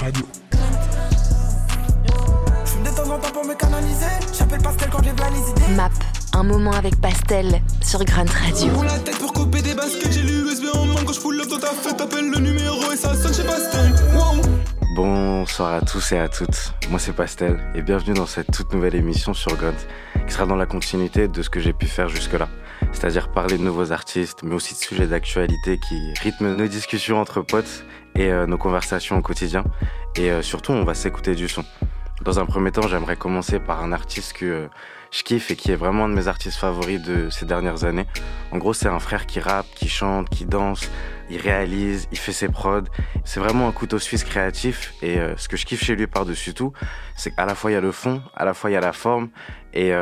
Radio. Je de temps en temps pour me canaliser. J'appelle Pastel quand j'ai les idées. Map, un moment avec Pastel sur Grunt Radio. Pour la tête pour couper des baskets, j'ai l'USB en main quand je pull up dans ta fête. T'appelles le numéro et ça sonne chez Pastel. Wow. Bonsoir à tous et à toutes. Moi c'est Pastel et bienvenue dans cette toute nouvelle émission sur Grunt qui sera dans la continuité de ce que j'ai pu faire jusque-là c'est-à-dire parler de nouveaux artistes, mais aussi de sujets d'actualité qui rythment nos discussions entre potes et euh, nos conversations au quotidien. Et euh, surtout, on va s'écouter du son. Dans un premier temps, j'aimerais commencer par un artiste que euh, je kiffe et qui est vraiment un de mes artistes favoris de ces dernières années. En gros, c'est un frère qui rappe, qui chante, qui danse, il réalise, il fait ses prods. C'est vraiment un couteau suisse créatif et ce que je kiffe chez lui par-dessus tout, c'est qu'à la fois il y a le fond, à la fois il y a la forme et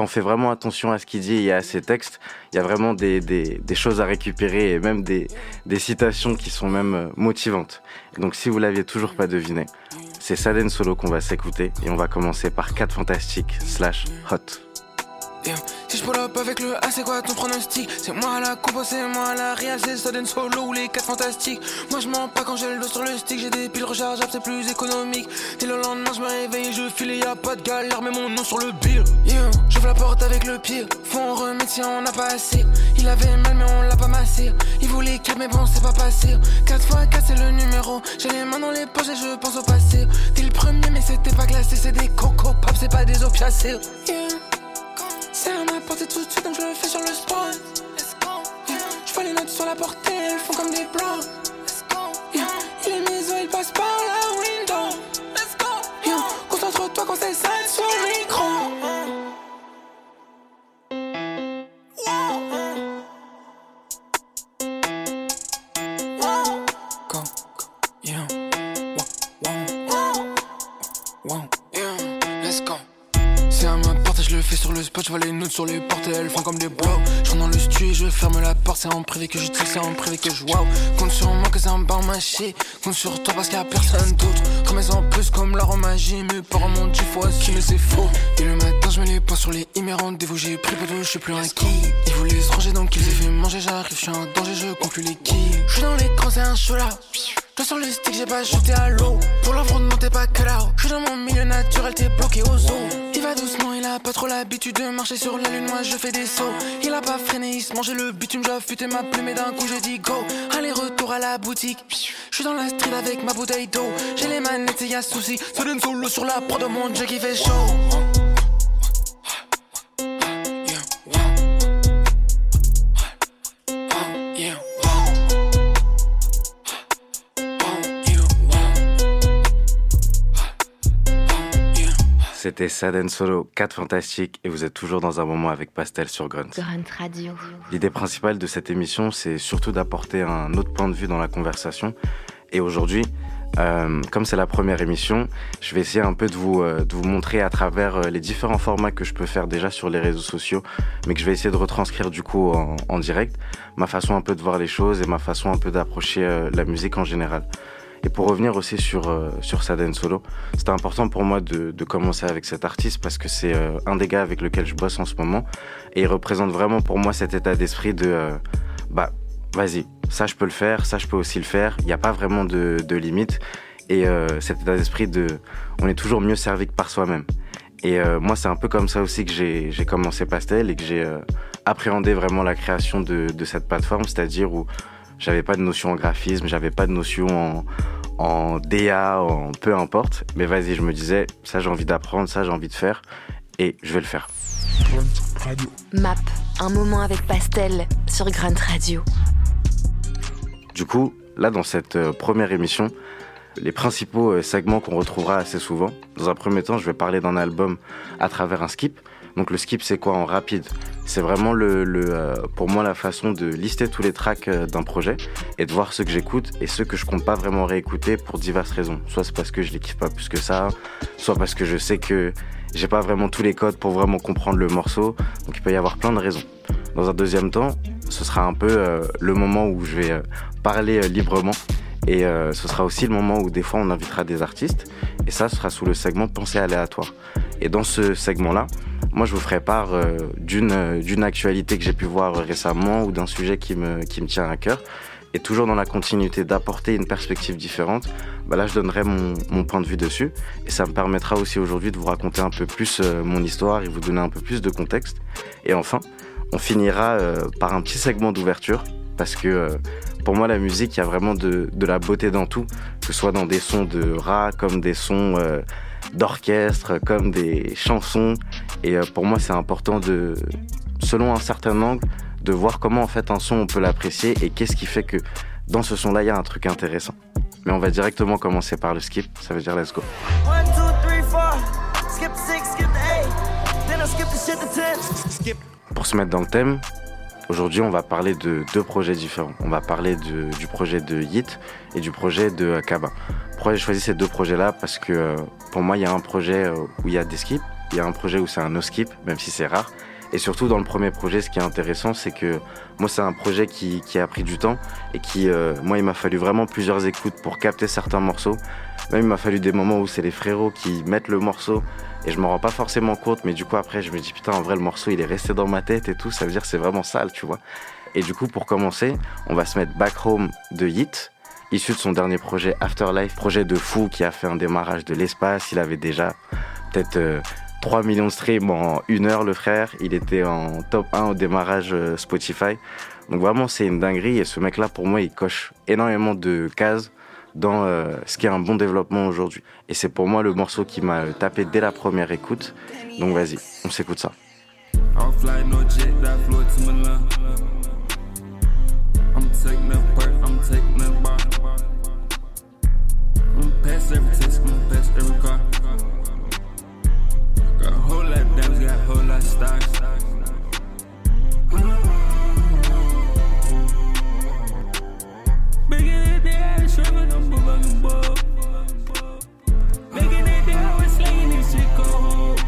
quand on fait vraiment attention à ce qu'il dit et à ses textes, il y a vraiment des, des, choses à récupérer et même des, des, citations qui sont même euh, motivantes. Donc si vous l'aviez toujours pas deviné, c'est Saden Solo qu'on va s'écouter et on va commencer par 4 fantastiques slash hot. Si je pull up avec le A, c'est quoi ton pronostic? C'est moi la compo, c'est moi la réal, c'est Sudden Solo ou les 4 fantastiques. Moi je mens pas quand j'ai le dos sur le stick, j'ai des piles rechargeables, c'est plus économique. Dès le lendemain, je me réveille, je file, y a pas de galère, mais mon nom sur le bill. Yeah, j'ouvre la porte avec le. Faut en remettre si on n'a pas assez. Il avait mal, mais on l'a pas massé. Il voulait 4, mais bon, c'est pas passé. 4 x 4, c'est le numéro. J'ai les mains dans les poches et je pense au passé. T'es le premier, mais c'était pas classé, c'est des coco pop, c'est pas des opiacés. C'est à ma portée tout de suite, donc je le fais sur le spot. Yeah. Je vois les notes sur la portée, elles font comme des. Yeah. Je les sur les portes elles font comme des blocs. Je dans le studio, je ferme la porte, c'est en privé que je tire, c'est en privé que je wow. Compte sur moi que c'est un bar mâché, compte sur toi parce qu'il y a personne d'autre. Remets en plus comme la magie, mes parents m'ont faut qui mais c'est faux. Et le matin, je mets les points sur les emails rendez-vous, j'ai pris pour je suis plus inquiet. Ils voulaient se ranger donc ils fait manger, j'arrive, je suis en danger, je conclue les kills. Je suis dans l'écran, c'est un show là. Toi sur les sticks, j'ai pas shooté à l'eau. Pour l'affrontement, t'es pas out. Je suis dans mon milieu naturel, t'es bloqué aux os. Doucement, il a pas trop l'habitude de marcher sur la lune, moi je fais des sauts. Il a pas freiné, il se mangeait le bitume, affûté ma plume et d'un coup je dis go. Allez, retour à la boutique. Je suis dans la street avec ma bouteille d'eau. J'ai les manettes et y'a souci. Ça donne solo sur la prod de mon dieu qui fait chaud. C'était Saden Solo, 4 fantastiques, et vous êtes toujours dans un moment avec Pastel sur Grunt. Grunt Radio. L'idée principale de cette émission, c'est surtout d'apporter un autre point de vue dans la conversation. Et aujourd'hui, euh, comme c'est la première émission, je vais essayer un peu de vous, euh, de vous montrer à travers euh, les différents formats que je peux faire déjà sur les réseaux sociaux, mais que je vais essayer de retranscrire du coup en, en direct, ma façon un peu de voir les choses et ma façon un peu d'approcher la musique en général. Et pour revenir aussi sur, euh, sur Saden Solo, c'était important pour moi de, de, commencer avec cet artiste parce que c'est euh, un des gars avec lequel je bosse en ce moment. Et il représente vraiment pour moi cet état d'esprit de euh, bah, vas-y, ça je peux le faire, ça je peux aussi le faire. Il n'y a pas vraiment de, de limite. Et cet état d'esprit de on est toujours mieux servi que par soi-même. Et moi, c'est un peu comme ça aussi que j'ai commencé Pastel et que j'ai appréhendé vraiment la création de, de cette plateforme, c'est-à-dire où j'avais pas de notion en graphisme, j'avais pas de notion en, en DA, en peu importe. Mais vas-y, je me disais, ça j'ai envie d'apprendre, ça j'ai envie de faire, et je vais le faire. Map, un moment avec Pastel sur Grunt Radio. Du coup, là dans cette euh, première émission, les principaux euh, segments qu'on retrouvera assez souvent. Dans un premier temps, je vais parler d'un album à travers un skip. Donc le skip, c'est quoi en rapide? C'est vraiment le, euh, pour moi la façon de lister tous les tracks euh, d'un projet et de voir ceux que j'écoute et ceux que je compte pas vraiment réécouter pour diverses raisons. Soit c'est parce que je les kiffe pas plus que ça, soit parce que je sais que j'ai pas vraiment tous les codes pour vraiment comprendre le morceau. Donc il peut y avoir plein de raisons. Dans un deuxième temps, ce sera un peu euh, le moment où je vais parler librement. Et ce sera aussi le moment où des fois on invitera des artistes. Et ça, ce sera sous le segment pensée aléatoire. Et dans ce segment-là, moi, je vous ferai part euh, d'une euh, d'une actualité que j'ai pu voir récemment ou d'un sujet qui me qui me tient à cœur. et toujours dans la continuité d'apporter une perspective différente, bah là je donnerai mon, point de vue dessus et ça me permettra aussi aujourd'hui de vous raconter un peu plus euh, mon histoire et vous donner un peu plus de contexte. Et enfin, on finira par un petit segment d'ouverture parce que pour moi la musique, il y a vraiment de, de, la beauté dans tout, que ce soit dans des sons de rap comme des sons d'orchestre, comme des chansons. Et pour moi c'est important de, selon un certain angle, de voir comment en fait un son on peut l'apprécier et qu'est-ce qui fait que dans ce son là il y a un truc intéressant. Mais on va directement commencer par le skip, ça veut dire let's go. Pour se mettre dans le thème, aujourd'hui on va parler de deux projets différents. On va parler du projet de Yit et du projet de Kaba. Pourquoi j'ai choisi ces deux projets là Parce que euh, pour moi il y a un projet euh, où il y a des skips, il y a un projet où c'est un no skip, même si c'est rare. Et surtout dans le premier projet, ce qui est intéressant, c'est que moi c'est un projet qui, qui, a pris du temps et qui, euh, moi il m'a fallu vraiment plusieurs écoutes pour capter certains morceaux. Même il m'a fallu des moments où c'est les frérots qui mettent le morceau et je m'en rends pas forcément compte, mais du coup après je me dis putain en vrai le morceau il est resté dans ma tête et tout, ça veut dire c'est vraiment sale, tu vois. Et du coup pour commencer, on va se mettre Back Home de Hit, issu de son dernier projet Afterlife, projet de fou qui a fait un démarrage de l'espace, il avait déjà peut-être... Euh, 3 millions de streams en une heure, le frère. Il était en top 1 au démarrage euh, Spotify. Donc vraiment, c'est une dinguerie. Et ce mec-là, pour moi, il coche énormément de cases dans euh, ce qui est un bon développement aujourd'hui. Et c'est pour moi le morceau qui m'a tapé dès la première écoute. Donc vas-y, on s'écoute ça. Pass every test, I'm gonna pass every car. Got a whole lot of diamonds, got a whole lot of stars. Bigger than the air, shrubber, no bubblegum bug. Bigger than the hour, this shit cold.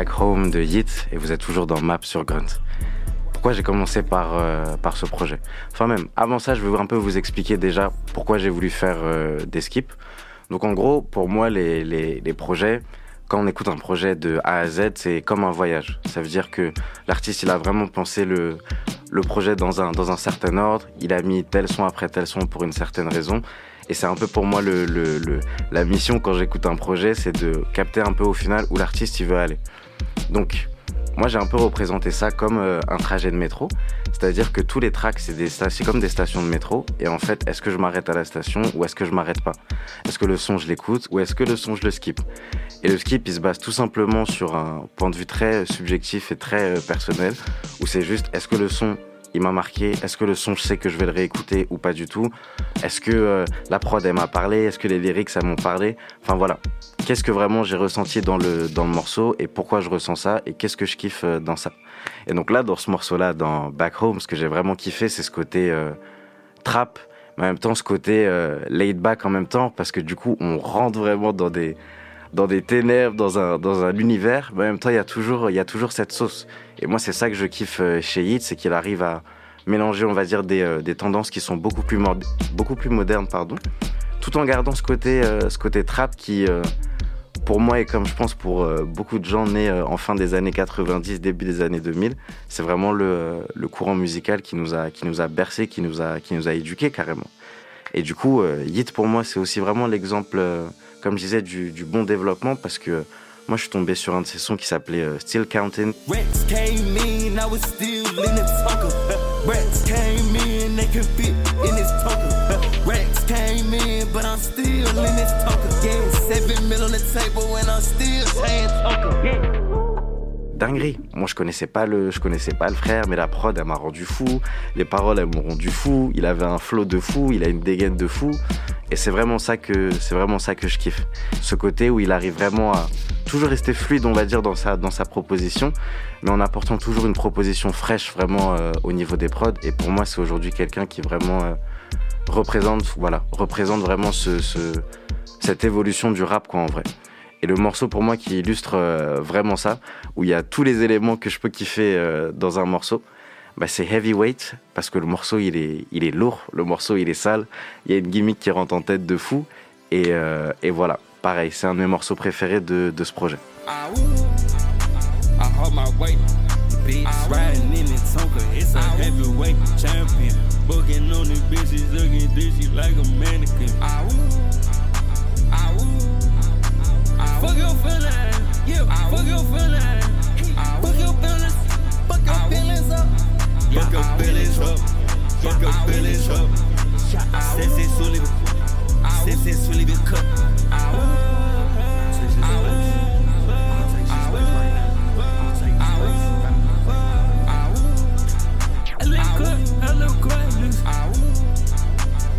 Back Home de Yit et vous êtes toujours dans Map sur Grunt. Pourquoi j'ai commencé par, euh, par ce projet? Enfin même, avant ça, je vais un peu vous expliquer déjà pourquoi j'ai voulu faire euh, des skips. Donc en gros, pour moi, les, les, les, projets, quand on écoute un projet de A à Z, c'est comme un voyage. Ça veut dire que l'artiste, il a vraiment pensé le, le projet dans un, dans un certain ordre. Il a mis tel son après tel son pour une certaine raison. Et c'est un peu pour moi le, le, la mission quand j'écoute un projet, c'est de capter un peu au final où l'artiste il veut aller. Donc, moi, j'ai un peu représenté ça comme euh, un trajet de métro. C'est-à-dire que tous les tracks, c'est comme des stations de métro. Et en fait, est-ce que je m'arrête à la station ou est-ce que je m'arrête pas? Est-ce que le son, je l'écoute ou est-ce que le son, je le skip? Et le skip, il se base tout simplement sur un point de vue très subjectif et très euh, personnel, où c'est juste, est-ce que le son, il m'a marqué. Est-ce que le son, je sais que je vais le réécouter ou pas du tout? Est-ce que euh, la prod, m'a parlé? Est-ce que les lyrics, ça m'ont parlé? Enfin voilà. Qu'est-ce que vraiment j'ai ressenti dans le, dans le morceau et pourquoi je ressens ça et qu'est-ce que je kiffe euh, dans ça? Et donc là, dans ce morceau-là, dans Back Home, ce que j'ai vraiment kiffé, c'est ce côté euh, trap, mais en même temps ce côté laid back en même temps, parce que du coup, on rentre vraiment dans des dans des ténèbres, dans un, dans un univers, mais en même temps, il y a toujours, il y a toujours cette sauce. Et moi, c'est ça que je kiffe euh, chez Hit, c'est qu'il arrive à mélanger, on va dire, des, euh, des tendances qui sont beaucoup plus, beaucoup plus modernes, pardon, tout en gardant ce côté, euh, ce côté trap qui, pour moi, et comme je pense pour beaucoup de gens nés en fin des années 90, début des années 2000, c'est vraiment le, le, courant musical qui nous a, qui nous a bercé, qui nous a, qui nous a éduqués carrément. Et du coup, Hit, pour moi, c'est aussi vraiment l'exemple comme je disais, du, bon développement parce que moi je suis tombé sur un de ces sons qui s'appelait euh, Still Counting. Dinguerie. Moi, je connaissais pas le, je connaissais pas le frère, mais la prod, elle m'a rendu fou. Les paroles, elles m'ont rendu fou. Il avait un flow de fou, il a une dégaine de fou. Et c'est vraiment ça que, c'est vraiment ça que je kiffe. Ce côté où il arrive vraiment à toujours rester fluide, on va dire, dans sa, dans sa proposition, mais en apportant toujours une proposition fraîche vraiment euh, au niveau des prods. Et pour moi, c'est aujourd'hui quelqu'un qui vraiment euh, représente, voilà, représente vraiment ce, ce, cette évolution du rap, quoi, en vrai. Et le morceau pour moi qui illustre euh, vraiment ça, où il y a tous les éléments que je peux kiffer euh, dans un morceau, bah c'est Heavyweight, parce que le morceau il est, il est lourd, le morceau il est sale, il y a une gimmick qui rentre en tête de fou, et, euh, et voilà, pareil, c'est un de mes morceaux préférés de, de ce projet. Fuck your feelings, yeah. Fuck your feelings. Fuck your feelings. Fuck your feelings up. Fuck your feelings up. Fuck your feelings up. Sexy Sully. Sexy Sully be cut.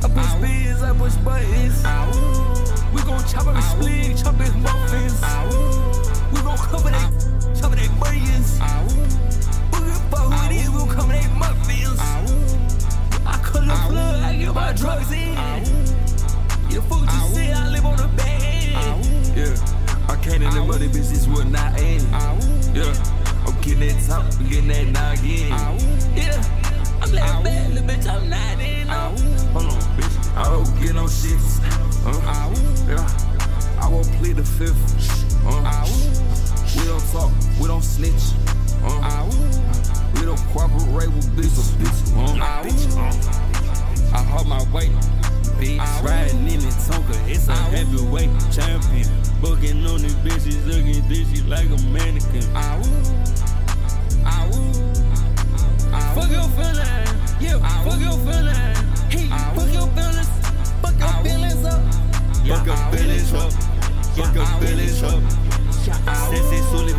I push beans, I push buttons. We gon' chop up his spleen, chop his muffins. We gon' cover that, chop that millions. We gon' fuck who it is, we gon' cover that muffins. I cut the plug, I get my drugs in. You fool you see, I live on the bed. Yeah, I can't in the money, bitch, this will not end. Yeah, I'm getting that top, I'm getting that noggin. Yeah, I'm that bad, little bitch, I'm not in. Hold on, bitch, I don't get no shit. Uh, yeah. I won't plead the fifth. Uh, we don't talk, we don't snitch. Uh, we don't cooperate with bitches. Bitch. Uh, bitch. Uh, I hold my weight. Bitch. Riding in the Tonka, it's a heavyweight champion. Booking on these bitches, looking this like a mannequin. Fuck your feelings, yeah, fuck your feelings. Hey, fuck your feelings, fuck your feelings up. Fuck up feelings up. Fuck up feelings up. Sexy Sully.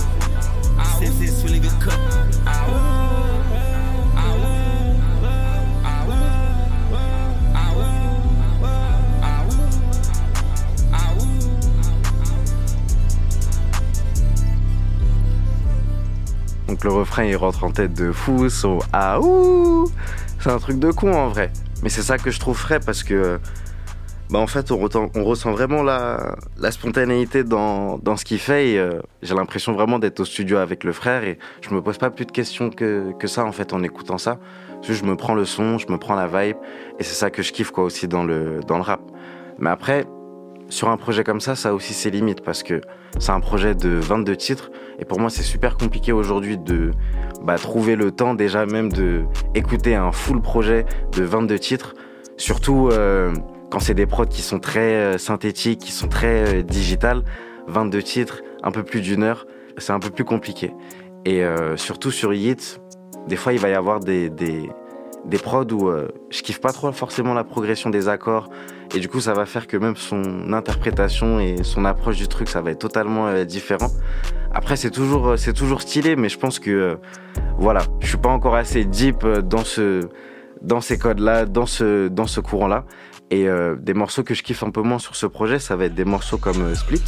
Sexy Sully be cut. Oh. Le refrain il rentre en tête de fou, son ah ouh, c'est un truc de con en vrai. Mais c'est ça que je trouve frais parce que bah en fait, on, ressent vraiment la, la spontanéité dans, dans ce qu'il fait. Euh, j'ai l'impression vraiment d'être au studio avec le frère. Et je me pose pas plus de questions que, que ça, en fait, en écoutant ça. Je me prends le son, je me prends la vibe. Et c'est ça que je kiffe, quoi, aussi dans le, dans le rap. Mais après, sur un projet comme ça, ça a aussi ses limites parce que c'est un projet de 22 titres et pour moi c'est super compliqué aujourd'hui de bah, trouver le temps déjà même de écouter un full projet de 22 titres, surtout euh, quand c'est des prods qui sont très euh, synthétiques, qui sont très euh, digitales. 22 titres, un peu plus d'une heure, c'est un peu plus compliqué. Et surtout sur Yeet, des fois il va y avoir des, des prods où je kiffe pas trop forcément la progression des accords et du coup, ça va faire que même son interprétation et son approche du truc, ça va être totalement euh, différent. Après, c'est toujours, euh, c'est toujours stylé, mais je pense que, euh, voilà, je suis pas encore assez deep dans ce, dans ces codes-là, dans ce, dans ce courant-là. Et des morceaux que je kiffe un peu moins sur ce projet, ça va être des morceaux comme Split.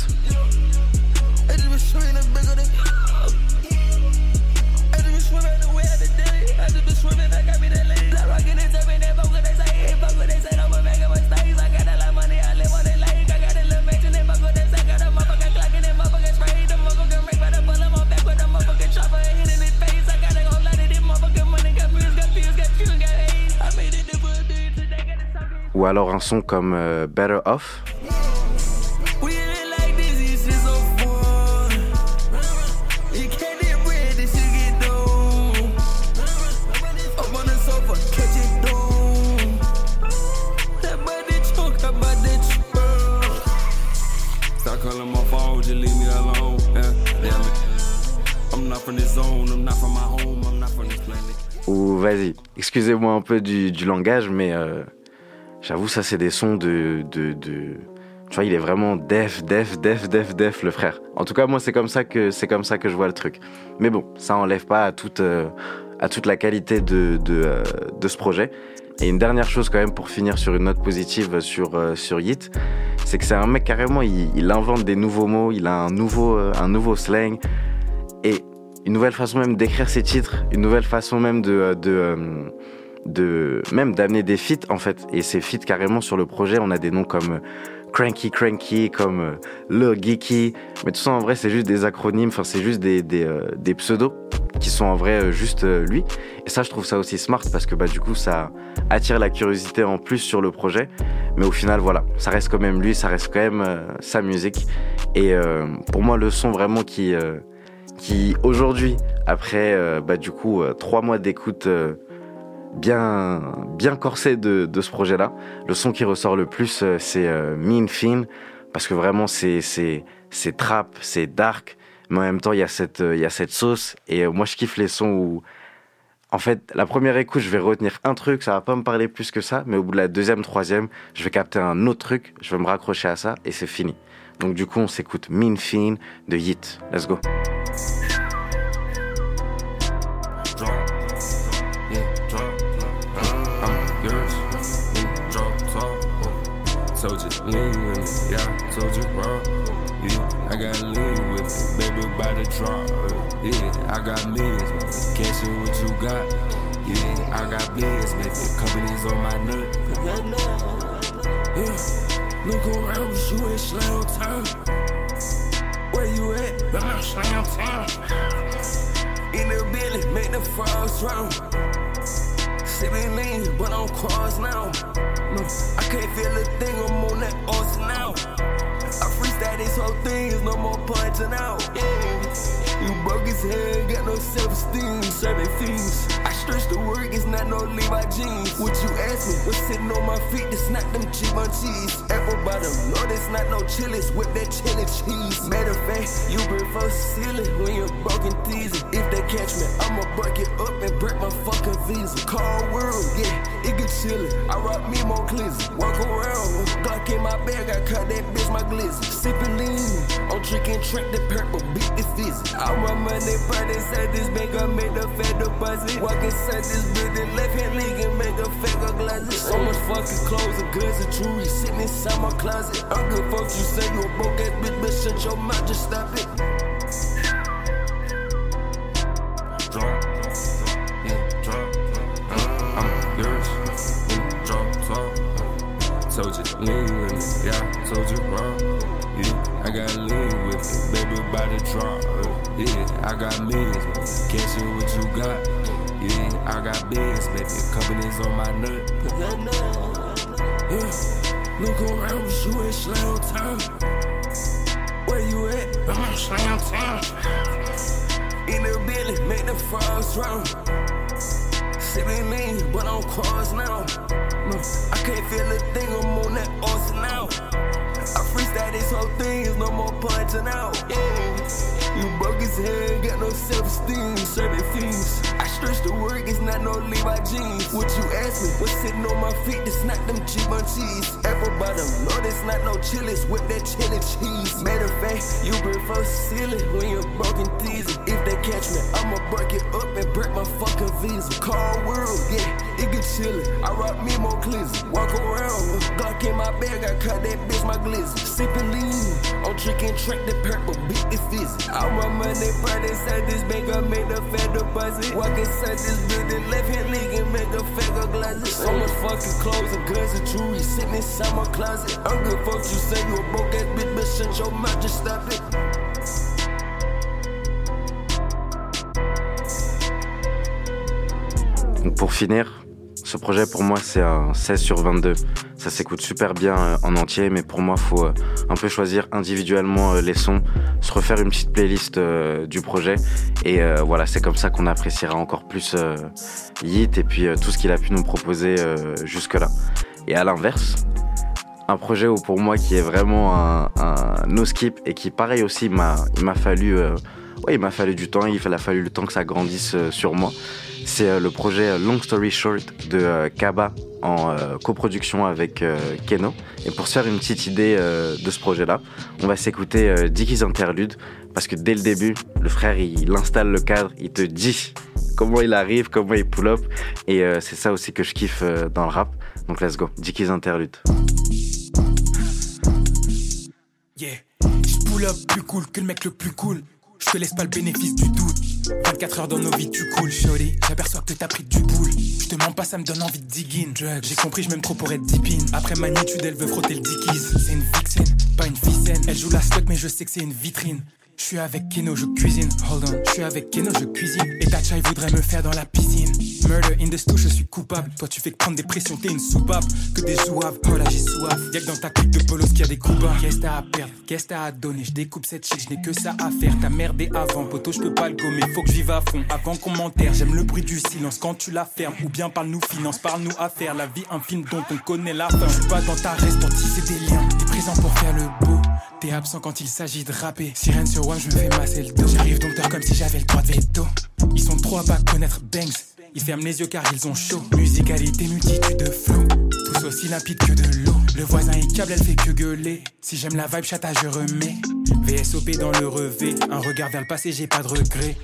Ou alors un son comme euh, Better Off. Ou vas-y, excusez-moi un peu du, du langage, mais euh, J'avoue, ça, c'est des sons de, de, Tu vois, il est vraiment def, def, def, def, def, le frère. En tout cas, moi, c'est comme ça que c'est comme ça que je vois le truc. Mais bon, ça enlève pas à toute, euh, à toute la qualité de, euh, de, ce projet. Et une dernière chose quand même pour finir sur une note positive sur, euh, sur Yit, c'est que c'est un mec carrément, il, invente des nouveaux mots, il a un nouveau, un nouveau slang et une nouvelle façon même d'écrire ses titres, une nouvelle façon même de de même d'amener des feats en fait. Et ces feats carrément sur le projet, on a des noms comme euh, Cranky Cranky, comme euh, Le Geeky. Mais tout ça en vrai, c'est juste des acronymes, enfin c'est juste des, des, euh, pseudos qui sont en vrai juste lui. Et ça, je trouve ça aussi smart parce que bah du coup, ça attire la curiosité en plus sur le projet. Mais au final, voilà, ça reste quand même lui, ça reste quand même sa musique. Et pour moi, le son vraiment qui qui aujourd'hui, après bah du coup trois mois d'écoute bien, bien corsé de, ce projet-là. Le son qui ressort le plus, euh, c'est euh, Mean Fin, parce que vraiment, c'est, c'est, trap, c'est dark, mais en même temps, il y a cette, euh, y a cette sauce. Et moi, je kiffe les sons où, en fait, la première écoute, je vais retenir un truc, ça va pas me parler plus que ça, mais au bout de la deuxième, troisième, je vais capter un autre truc, je vais me raccrocher à ça, et c'est fini. Donc du coup, on s'écoute Mean Fin de Yeet. Let's go. Lean with me. Yeah, told you, bro. Yeah, I got lean with me. Baby, by the drop. Yeah, I got millions, Can't see what you got. Yeah, I got billions, baby. Companies on my neck. Yeah, look around, but you ain't slam time. Where you at? I'm not slam time. In the building, make the frogs drown. Sipping lean, but I'm cross now. I can't feel a thing, I'm on that horse now. I freestyle this whole thing, there's no more punching out. Yeah. You broke his head, got no self-esteem, serving fiends. I stretch the work, it's not no Levi jeans. What you ask me? What's sitting on my feet? It's not them cheap on cheese. Apple bottom, no, that's not no chilies. Whip that chili cheese. Matter of fact, you prefer silly when you're broken teasing. If they catch me, I'ma break it up and break my fucking visa. Cold world, yeah, it get chilly. I rock me more glizzy. Walk around, Glock in my bag, I cut that bitch my glizzy. Sipping lean, I'm drinking track the purple, beat the fizzy. I run money, but inside this bank, I made the fed deposit. Walk inside this building, left hand league and make a fake of glasses. So much fucking clothes and goods and jewelry sitting inside my closet. I'm good folks, you say you a broke ass bitch, but shut your mouth, just stop it. Lean with yeah, told you, bro. Yeah, I got lean with me, baby, by the drop. Yeah, I got millions, can't what you got. Yeah, I got bills, baby, companies on my nut. Yeah, Look around, you in slam town. Where you at? I'm in slam town. In the building, make the frogs drown. Sipping lean, but I'm cars now. I can't feel a thing, I'm on that awesome now. I freestyle this whole thing, no more punching out. Yeah. You broke his head, got no self-esteem, serving fiends. I stretch the work, it's not no Levi jeans. What you ask me, what's sitting on my feet, it's not them cheap on cheese. Bottom, no, that's not no chilies, with that chili cheese. Matter of fact, you prefer ceiling when you're broken teasing. If they catch me, I'ma break it up and break my fucking visa. Cold world, yeah, I rock me more glizzy. Walk around Glock in my bag, I cut that bitch my glizzy. Sipping lean, I'm drinking track the purple, beat the fizzy. All my money burn inside this bank, I made a fat deposit. Walk inside this building, left hand league and make a fake of glasses. So much fucking clothes and guns and jewelry sitting inside my closet. I'm good folks, you say you a broke ass bitch, but shut your mouth, just stop it. Pour finir, ce projet pour moi c'est un 16 sur 22. Ça s'écoute super bien euh, en entier, mais pour moi faut euh, un peu choisir individuellement euh, les sons, se refaire une petite playlist du projet, et voilà c'est comme ça qu'on appréciera encore plus Yeet et puis tout ce qu'il a pu nous proposer jusque là. Et à l'inverse, un projet où pour moi qui est vraiment un, un no skip et qui pareil aussi m'a il m'a fallu il m'a fallu du temps, il a fallu le temps que ça grandisse sur moi. C'est euh, le projet euh, Long Story Short de euh, Kaba en coproduction avec Keno. Et pour se faire une petite idée de ce projet-là, on va s'écouter Dickie's Interlude parce que dès le début, le frère il installe le cadre, il te dit comment il arrive, comment il pull up. Et c'est ça aussi que je kiffe dans le rap. Donc let's go, Dickie's Interlude. Yeah, je pull up plus cool que le mec le plus cool. Je te laisse pas le bénéfice du doute. 24 heures dans nos vies, tu coules, shorty. J'aperçois que t'as pris du boule. Je te mens pas, ça me donne envie de dig in. J'ai compris, je m'aime trop pour être deep in. Après magnitude, elle veut frotter le dickies. C'est une vixen, pas une ficelle. Elle joue la slot, mais je sais que c'est une vitrine. Je suis avec Keno, je cuisine. Hold on, je suis avec Keno, je cuisine. Et ta chai voudrait me faire dans la piscine. Murder in the stew, je suis coupable. Toi, tu fais que prendre des pressions, t'es une soupape. Que des zouaves, oh là, j'ai soif. Y'a que dans ta clique de polos qu'il y a des coups Qu'est-ce t'as à perdre? Qu'est-ce t'as à donner? Je découpe cette shit, je que ça à faire. T'as merdé avant, poteau, je peux pas le gommer. Faut que je vive à fond avant qu'on m'enterre. J'aime le bruit du silence quand tu la fermes. Ou bien parle-nous finance, parle-nous affaires. La vie, un film dont on connaît la fin. Je suis pas dans ta reste pour des liens. Pour faire le beau. T'es absent quand il s'agit de rapper. Sirène sur One, je me fais masser le dos. J'arrive dompteur comme si j'avais le droit de veto. Ils sont trop à pas connaître Banks. Ils ferment les yeux car ils ont chaud. Musicalité, multitude de flots. Tous aussi limpide que de l'eau. Le voisin est câble, elle fait que gueuler. Si j'aime la vibe, chata, je remets. VSOP dans le revêt. Un regard vers le passé, j'ai pas de regret.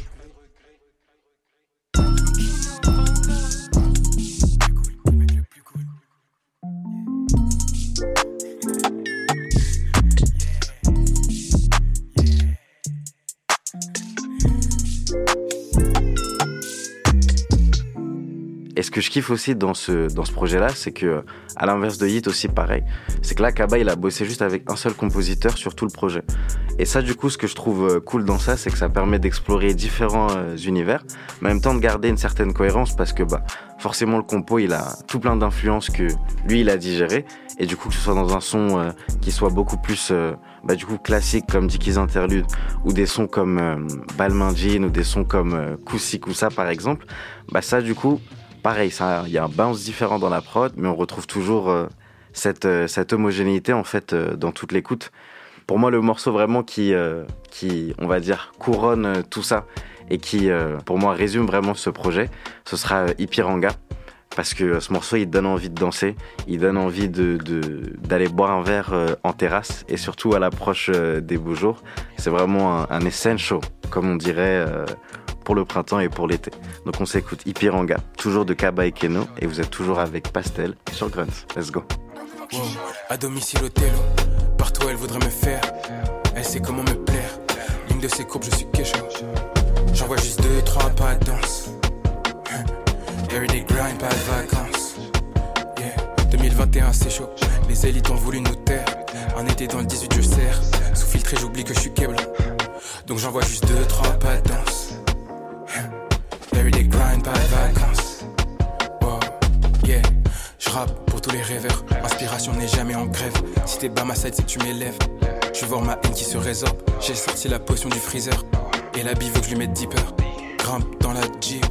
Et ce que je kiffe aussi dans ce, dans ce projet-là, c'est que, à l'inverse de Hit aussi pareil, c'est que là, Kaba, il a bossé juste avec un seul compositeur sur tout le projet. Et ça, du coup, ce que je trouve euh, cool dans ça, c'est que ça permet d'explorer différents euh, univers, mais en même temps de garder une certaine cohérence parce que, bah, forcément, le compo, il a tout plein d'influences que lui, il a digéré. Et du coup, que ce soit dans un son euh, qui soit beaucoup plus, bah, du coup, classique comme Dickies Interlude, ou des sons comme Balmain Jean, ou des sons comme Koussi Koussa, par exemple, bah, ça, du coup, pareil, il y a un bounce différent dans la prod, mais on retrouve toujours euh, cette, euh, cette homogénéité en fait euh, dans toute l'écoute. Pour moi, le morceau vraiment qui, on va dire, couronne tout ça et qui, pour moi, résume vraiment ce projet, ce sera Ipiranga. Parce que ce morceau, il donne envie de danser, il donne envie d'aller de, boire un verre en terrasse et surtout à l'approche des beaux jours. C'est vraiment un, un essential, comme on dirait pour le printemps et pour l'été. Donc on s'écoute Ipiranga, toujours de Kaba et Keno, et vous êtes toujours avec Pastel sur Grunts. Let's go. À domicile au partout elle voudrait me faire. Elle sait comment me plaire. L'une de ses courbes, je suis quechua. J'envoie juste deux, trois pas de danse. Everyday grind, pas de vacances. Yeah. 2021, c'est chaud. Les élites ont voulu nous taire. En été dans le 18, je sers. Sous filtré, j'oublie que je suis câble. Donc j'envoie juste deux, trois pas de danse. Yeah. Je rappe pour tous les rêveurs. Inspiration n'est jamais en grève. Si t'es bas ma side, c'est que tu m'élèves. Je vois ma haine qui se résorbe. J'ai sorti la potion du freezer. Et la bille veut que je lui mette deeper. Grimpe dans la jeep.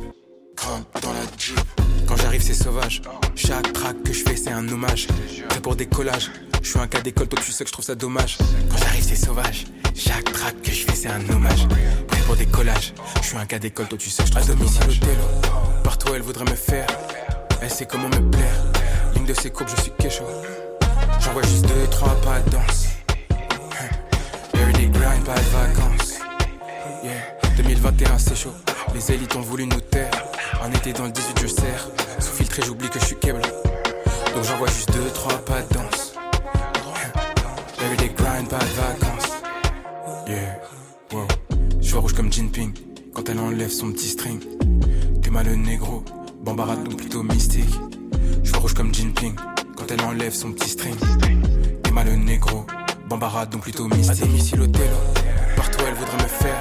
Grimpe dans la jeep. Quand j'arrive, c'est sauvage. Chaque track que je fais, c'est un hommage. Prêt pour décollage. Je suis un cas d'école, toi tu sais que je trouve ça dommage. Quand j'arrive, c'est sauvage. Chaque track que je fais, c'est un hommage. Prêt pour décollage. Je suis un cas d'école, toi tu sais que je trouve ça dommage. Partout, elle voudrait me faire. Elle sait comment me plaire. Ligne de ses courbes, je suis kécho. J'envoie juste deux, trois pas de danse. Everyday grind, pas de vacances. Yeah, 2021 c'est chaud. Les élites ont voulu nous taire. En été dans le 18, je sers. Sous filtré, j'oublie que je suis câble. Donc j'envoie juste deux, trois pas de danse. Everyday grind, pas de vacances. Yeah, wow. Je rouge comme Jinping quand elle enlève son petit string. T'es mal le négro, Bambara donc plutôt mystique. Je rouge comme Jinping quand elle enlève son petit string. T'es mal le négro, Bambara donc plutôt mystique. À domicile au partout elle voudrait me faire.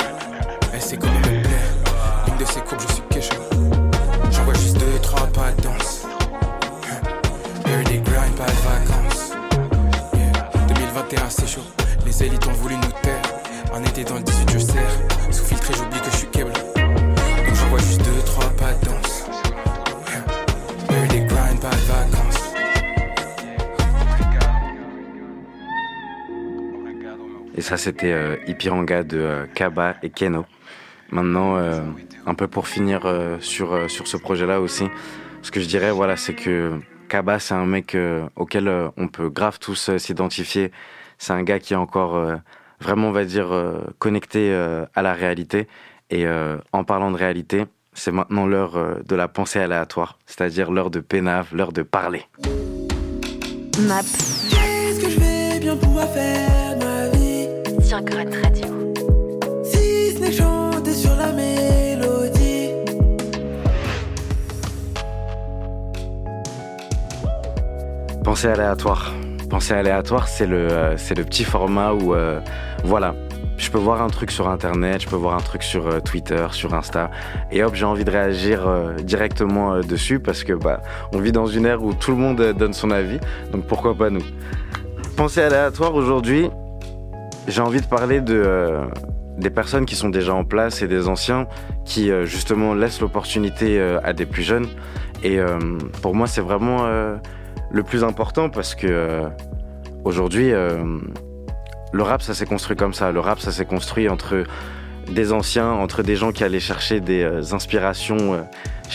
Elle sait comment me plaire. Une de ses courbes, je suis kécho. J'envoie juste deux, trois pas de danse. Everyday 2021 c'est chaud. Les élites ont voulu nous taire. En été dans le 18, je sers. Sous filtré, j'oublie que je suis câble. Donc j'envoie juste deux, trois pas de danse. Everyday grind, pas de vacances. Et ça, c'était euh, Ipiranga de euh, Kaba et Keno. Maintenant, euh, un peu pour finir sur, sur ce projet-là aussi, ce que je dirais, voilà, c'est que Kaba, c'est un mec auquel on peut grave tous s'identifier. C'est un gars qui est encore vraiment, on va dire, connecté à la réalité. Et en parlant de réalité, c'est maintenant l'heure de la pensée aléatoire, c'est-à-dire l'heure de pénave, l'heure de parler. Map. Qu'est-ce que je vais bien pouvoir faire ma vie? Sur Grunt Radio. Si ce n'est chanter sur la mélodie. Pensée aléatoire. Pensée aléatoire, c'est le, euh, le petit format où, euh, voilà, je peux voir un truc sur Internet, je peux voir un truc sur euh, Twitter, sur Insta, et hop, j'ai envie de réagir directement dessus parce que bah, on vit dans une ère où tout le monde donne son avis, donc pourquoi pas nous? Pensée aléatoire aujourd'hui, j'ai envie de parler de des personnes qui sont déjà en place et des anciens qui justement laissent l'opportunité à des plus jeunes. Et pour moi, c'est vraiment le plus important parce que euh, aujourd'hui, euh, le rap, ça s'est construit comme ça. Le rap, ça s'est construit entre des anciens, entre des gens qui allaient chercher des euh, inspirations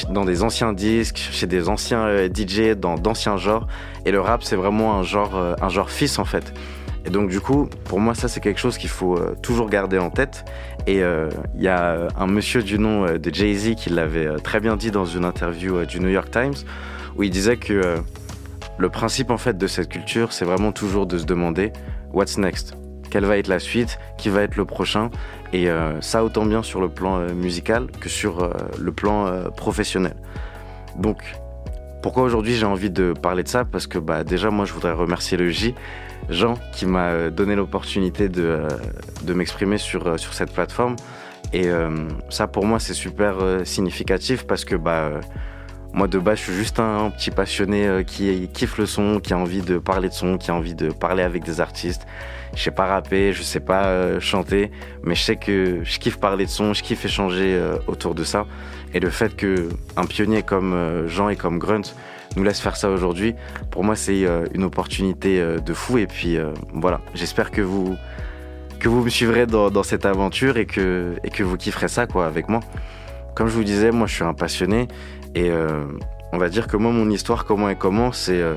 dans des anciens disques, chez des anciens DJ, dans d'anciens genres. Et le rap, c'est vraiment un genre, un genre fils en fait. Et donc du coup, pour moi, ça c'est quelque chose qu'il faut toujours garder en tête. Et il y a un monsieur du nom de Jay-Z qui l'avait très bien dit dans une interview du New York Times, où il disait que le principe en fait de cette culture, c'est vraiment toujours de se demander what's next, quelle va être la suite, qui va être le prochain? Et euh, ça autant bien sur le plan euh, musical que sur euh, le plan professionnel. Donc pourquoi aujourd'hui j'ai envie de parler de ça? Parce que bah, déjà moi je voudrais remercier le J, Jean, qui m'a donné l'opportunité de, de m'exprimer sur, sur cette plateforme. Et ça pour moi c'est super significatif parce que bah, moi de base je suis juste un, petit passionné euh, qui kiffe le son, qui a envie de parler de son, qui a envie de parler avec des artistes. Je sais pas rapper, je sais pas euh, chanter, mais je sais que je kiffe parler de son, je kiffe échanger euh, autour de ça. Et le fait que un pionnier comme Jean et comme Grunt nous laisse faire ça aujourd'hui, pour moi c'est une opportunité de fou. Et puis voilà, j'espère que vous que vous me suivrez dans, dans cette aventure et que et que vous kifferez ça quoi avec moi. Comme je vous disais, moi je suis un passionné et euh, on va dire que moi mon histoire comment elle commence c'est euh,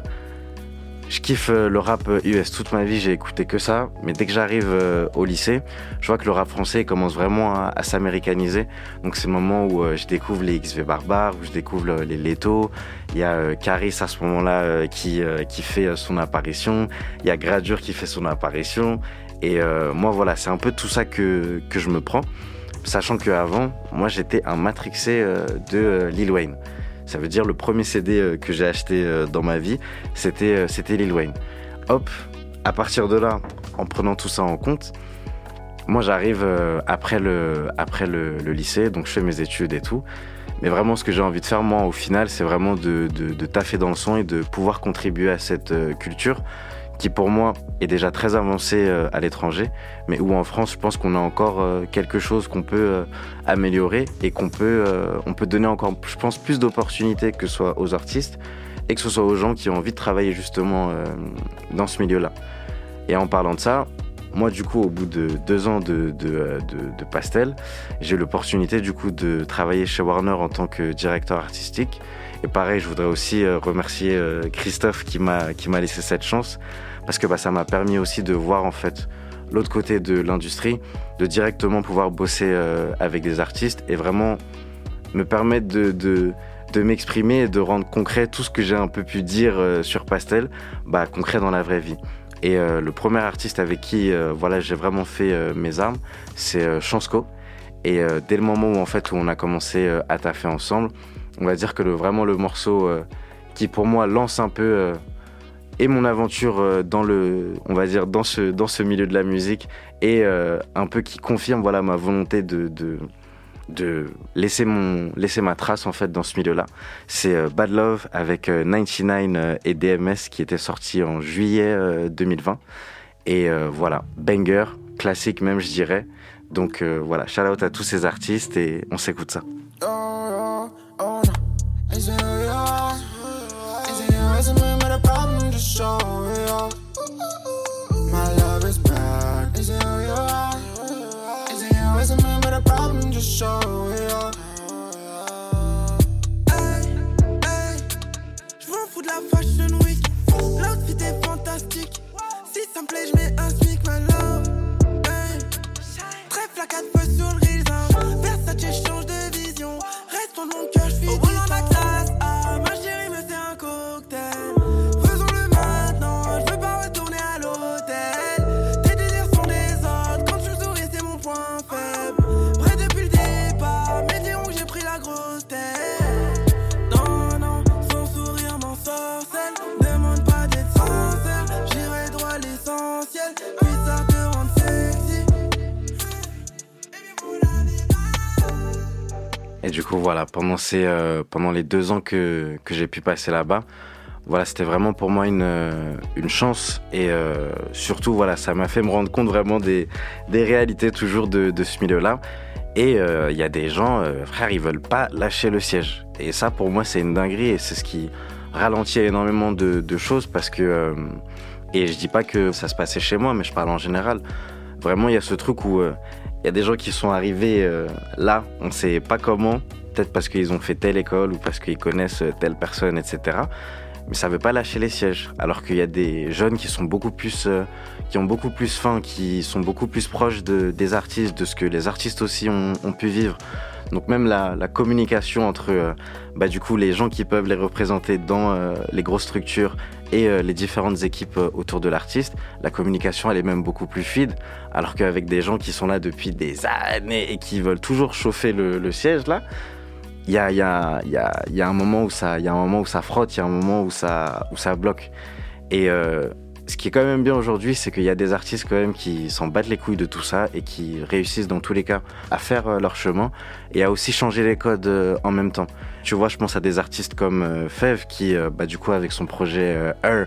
je kiffe euh, le rap US toute ma vie, j'ai écouté que ça. Mais dès que j'arrive au lycée, je vois que le rap français commence vraiment à, s'américaniser. Donc c'est le moment où je découvre les XV Barbares, où je découvre les Leto. Il y a Caris à ce moment-là qui, qui fait son apparition. Il y a Gradure qui fait son apparition. Et euh, moi voilà, c'est un peu tout ça que, que je me prends. Sachant qu'avant, moi j'étais un matrixé euh, de euh, Lil Wayne. Ça veut dire le premier CD euh, que j'ai acheté dans ma vie, c'était Lil Wayne. Hop, à partir de là, en prenant tout ça en compte, moi j'arrive après le après le, lycée, donc je fais mes études et tout, Mais vraiment, ce que j'ai envie de faire, moi, au final, c'est vraiment de, de, taffer dans le son et de pouvoir contribuer à cette culture qui, pour moi, est déjà très avancée euh, à l'étranger, mais où en France, je pense qu'on a encore euh, quelque chose qu'on peut améliorer et qu'on peut, on peut donner encore, je pense, plus d'opportunités que ce soit aux artistes et que ce soit aux gens qui ont envie de travailler justement dans ce milieu-là. Et en parlant de ça, moi, du coup, au bout de deux ans de, de, de, Pastel, j'ai l'opportunité, du coup, de travailler chez Warner en tant que directeur artistique. Et pareil, je voudrais aussi euh, remercier euh, Christophe qui m'a laissé cette chance parce que bah, ça m'a permis aussi de voir en fait l'autre côté de l'industrie, de directement pouvoir bosser euh, avec des artistes et vraiment me permettre de, de, m'exprimer et de rendre concret tout ce que j'ai un peu pu dire sur Pastel, bah, concret dans la vraie vie. Et euh, le premier artiste avec qui euh, voilà, j'ai vraiment fait euh, mes armes, c'est Chansco. Et dès le moment où, en fait, où on a commencé à taffer ensemble, on va dire que vraiment le morceau qui pour moi lance un peu et mon aventure dans le on va dire dans ce dans ce milieu de la musique et un peu qui confirme voilà ma volonté de, de laisser mon laisser ma trace en fait dans ce milieu-là. C'est euh, Bad Love avec 99 euh, euh, et DMS qui était sorti en juillet 2020 et voilà, banger, classique même je dirais. Donc voilà, shout out à tous ces artistes et on s'écoute ça. Just show fous de la fashion week. L'outfit est fantastique. Si ça me plaît, je mets un smic, my love. Hey. Trèfle la 4 feux sur le. Versace de vision. Reste en mon Et du coup, voilà, pendant, ces, euh, pendant les deux ans que, que j'ai pu passer là-bas, voilà, c'était vraiment pour moi une, euh, une chance. Et euh, surtout, voilà, ça m'a fait me rendre compte vraiment des, des réalités toujours de, de ce milieu-là. Et il y a des gens, frère, ils veulent pas lâcher le siège. Et ça, pour moi, c'est une dinguerie et c'est ce qui ralentit énormément de, de choses parce que. et je dis pas que ça se passait chez moi, mais je parle en général. Vraiment, il y a ce truc où y a des gens qui sont arrivés euh, là, on ne sait pas comment, peut-être parce qu'ils ont fait telle école ou parce qu'ils connaissent telle personne, etc. Mais ça ne veut pas lâcher les sièges. Alors qu'il y a des jeunes qui sont beaucoup plus, euh, qui ont beaucoup plus faim, qui sont beaucoup plus proches de, des artistes, de ce que les artistes aussi ont, pu vivre. Donc même la, la communication entre euh, bah, du coup les gens qui peuvent les représenter dans les grosses structures et euh, les différentes équipes euh, autour de l'artiste, la communication elle est même beaucoup plus fluide, alors qu'avec des gens qui sont là depuis des années et qui veulent toujours chauffer le, siège là, il y a, un moment où ça, y a un moment où ça frotte, il y a un moment où ça, où ça bloque. Et euh, ce qui est quand même bien aujourd'hui, c'est qu'il y a des artistes quand même qui s'en battent les couilles de tout ça et qui réussissent dans tous les cas à faire euh, leur chemin et à aussi changer les codes euh, en même temps. Tu vois, je pense à des artistes comme euh, Fev qui, bah, du coup, avec son projet Her,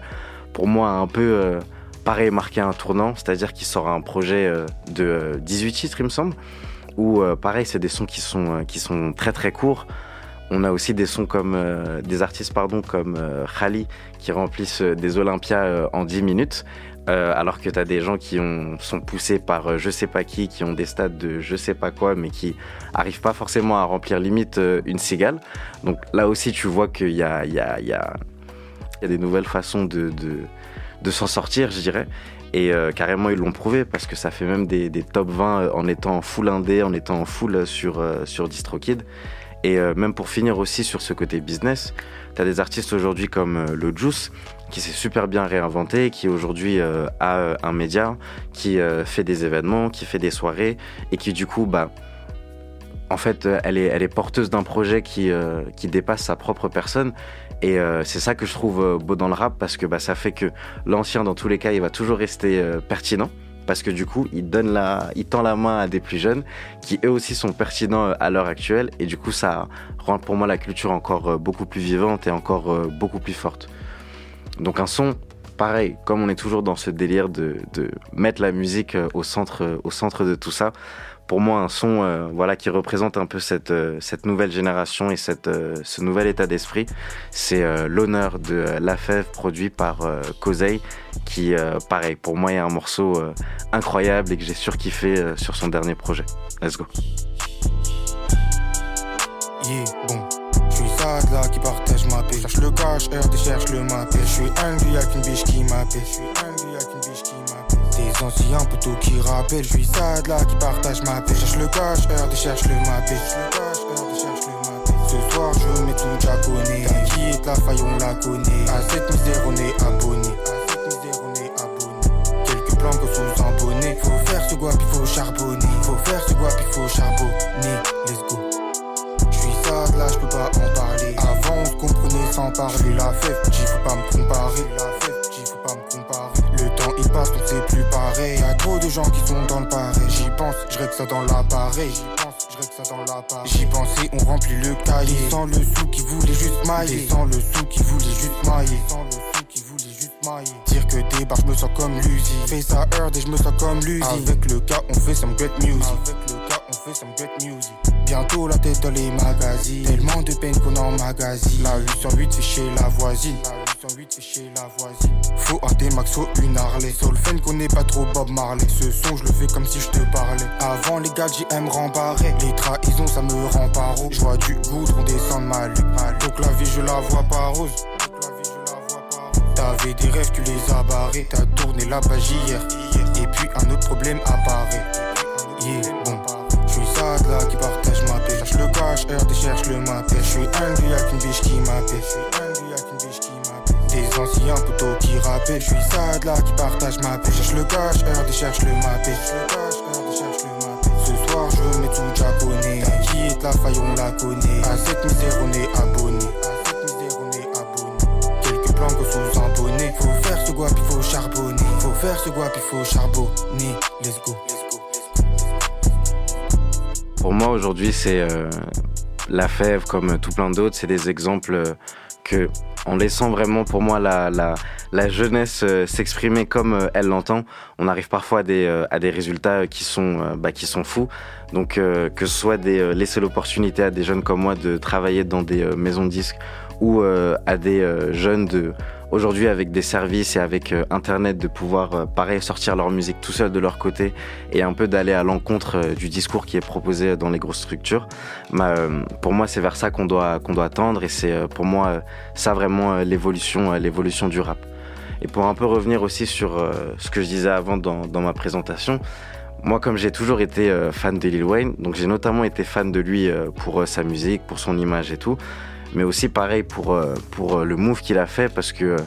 pour moi, a un peu pareil marqué un tournant, c'est-à-dire qu'il sort un projet de 18 titres, il me semble, où pareil, c'est des sons qui sont, qui sont très très courts on a aussi des sons comme des artistes pardon comme euh, Khali qui remplissent euh, des Olympias en 10 minutes. alors que tu as des gens qui ont, sont poussés par je sais pas qui, qui ont des stades de je sais pas quoi, mais qui arrivent pas forcément à remplir limite une cigale. Donc là aussi, tu vois qu'il y a, des nouvelles façons de, s'en sortir, je dirais. Et carrément, ils l'ont prouvé parce que ça fait même des, des top 20 en étant full indé, en étant full sur, sur DistroKid. Et euh, même pour finir aussi sur ce côté business, tu as des artistes aujourd'hui comme euh, le Juice qui s'est super bien réinventé, qui aujourd'hui euh, a un média, qui fait des événements, qui fait des soirées et qui du coup, bah, en fait, elle est, elle est porteuse d'un projet qui, qui dépasse sa propre personne. Et c'est ça que je trouve beau dans le rap parce que bah, ça fait que l'ancien, dans tous les cas, il va toujours rester pertinent parce que du coup, il donne la, tend la main à des plus jeunes qui eux aussi sont pertinents à l'heure actuelle et du coup, ça rend pour moi la culture encore beaucoup plus vivante et encore beaucoup plus forte. Donc un son pareil, comme on est toujours dans ce délire de, mettre la musique euh, au centre, euh, au centre de tout ça, pour moi, un son euh, voilà, qui représente un peu cette, cette nouvelle génération et cette, ce nouvel état d'esprit, c'est l'honneur de La Fève produit par Kosei, qui, pareil, pour moi, est un morceau incroyable et que j'ai surkiffé sur son dernier projet. Let's go. Des anciens poteaux qui rappellent. Je suis sad là qui partage ma paix. Cherche le cash, RD cherche le mappé. Ce soir je mets tout japonais. T'inquiète, la faille on la connaît. À cette misère on est abonné. Quelques plans que sous abonnés. Faut faire ce guap, il faut charbonner. Faut faire ce guap, il faut charbonner. Let's go là je peux pas en parler. Avant on comprenait sans parler. La fève, petit faut pas me comparer. La fève, passe, donc c'est plus pareil. Y'a trop de gens qui sont dans le pareil. J'y pense, je règle ça dans l'appareil. J'y pense, je règle ça dans l'appareil. J'y pensais, on remplit le cahier. Sans le sou qui voulait juste mailler. Sans le sou qui voulait juste mailler. Sans le sou qui voulait juste mailler. Dire que barres, je me sens comme l'usine. Fais ça heard et je me sens comme l'usine. Avec le gars, on fait some great music. Avec le gars, on fait some great music. Bientôt la tête dans les magazines. Tellement de peine qu'on en magazine. La 808 fait chez la voisine. La 808 fait chez la voisine. Faut un D-Max, faut une Harley. Qu'on connaît pas trop Bob Marley. Ce son, je le fais comme si je te parlais. Avant les gars, j'aime rembarrer. Les trahisons, ça me rend paro. Je vois du goudron descendre ma lutte. Donc la vie, je la vois pas rose. T'avais des rêves, tu les as barrés. T'as tourné la page hier. Et puis un autre problème apparaît. Yeah, bon. J'suis sad là qui partage ma paix. Cherche le cash, RD cherche le mappé. J'suis angry avec une biche qui m'appelle. Des anciens poteaux qui rappellent. J'suis sad là qui partage ma paix. Cherche le cash, RD cherche le mappé. Ce soir je mets tout japonais. T'inquiète, la faille on la connaît. À cette misère on est abonné. Quelques plans que sous abonnés. Faut faire ce guap, il faut charbonner. Faut faire ce guap, il faut charbonner. Let's go. Pour moi, aujourd'hui, c'est euh, la fève comme tout plein d'autres. C'est des exemples euh, que, en laissant vraiment pour moi la, la, la jeunesse euh, s'exprimer comme elle l'entend, on arrive parfois à des, à des résultats qui sont, bah, qui sont fous. Donc, que ce soit des, laisser l'opportunité à des jeunes comme moi de travailler dans des maisons de disques ou à des jeunes de aujourd'hui avec des services et avec euh, Internet de pouvoir, euh, pareil, sortir leur musique tout seul de leur côté et un peu d'aller à l'encontre euh, du discours qui est proposé dans les grosses structures. Pour moi, c'est vers ça qu'on doit, qu'on doit tendre et c'est pour moi ça vraiment l'évolution, l'évolution du rap. Et pour un peu revenir aussi sur ce que je disais avant dans, dans ma présentation, moi, comme j'ai toujours été fan de Lil Wayne, donc j'ai notamment été fan de lui pour sa musique, pour son image et tout mais aussi pareil pour, euh, pour euh, le move qu'il a fait parce que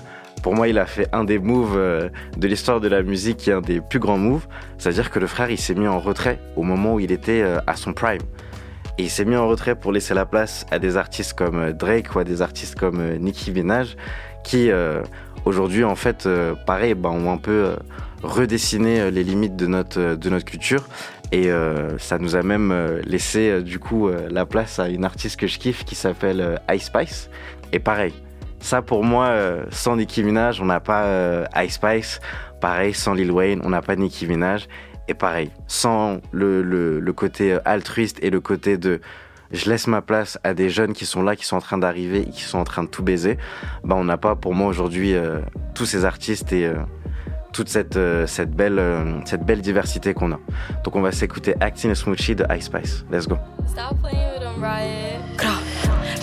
pour moi, il a fait un des moves euh, de l'histoire de la musique est un des plus grands moves. C'est-à-dire que le frère, il s'est mis en retrait au moment où il était à son prime. Et il s'est mis en retrait pour laisser la place à des artistes comme Drake ou à des artistes comme Nicki Minaj qui, aujourd'hui, en fait, pareil, ben, ont un peu redessiné les limites de notre, de notre culture et euh, ça nous a même euh, laissé euh, du coup la place à une artiste que je kiffe qui s'appelle Ice Spice. Et pareil, ça pour moi, sans Nicki Minaj, on n'a pas Ice Spice. Pareil, sans Lil Wayne, on n'a pas Nicki Minaj. Et pareil, sans le, le, côté altruiste et le côté de je laisse ma place à des jeunes qui sont là, qui sont en train d'arriver, qui sont en train de tout baiser, bah on n'a pas pour moi aujourd'hui tous ces artistes et toute cette, euh, cette, belle, euh, cette belle diversité qu'on a. Donc on va s'écouter Acting a Smoochie de Ice Spice. Let's go. Stop playing with them,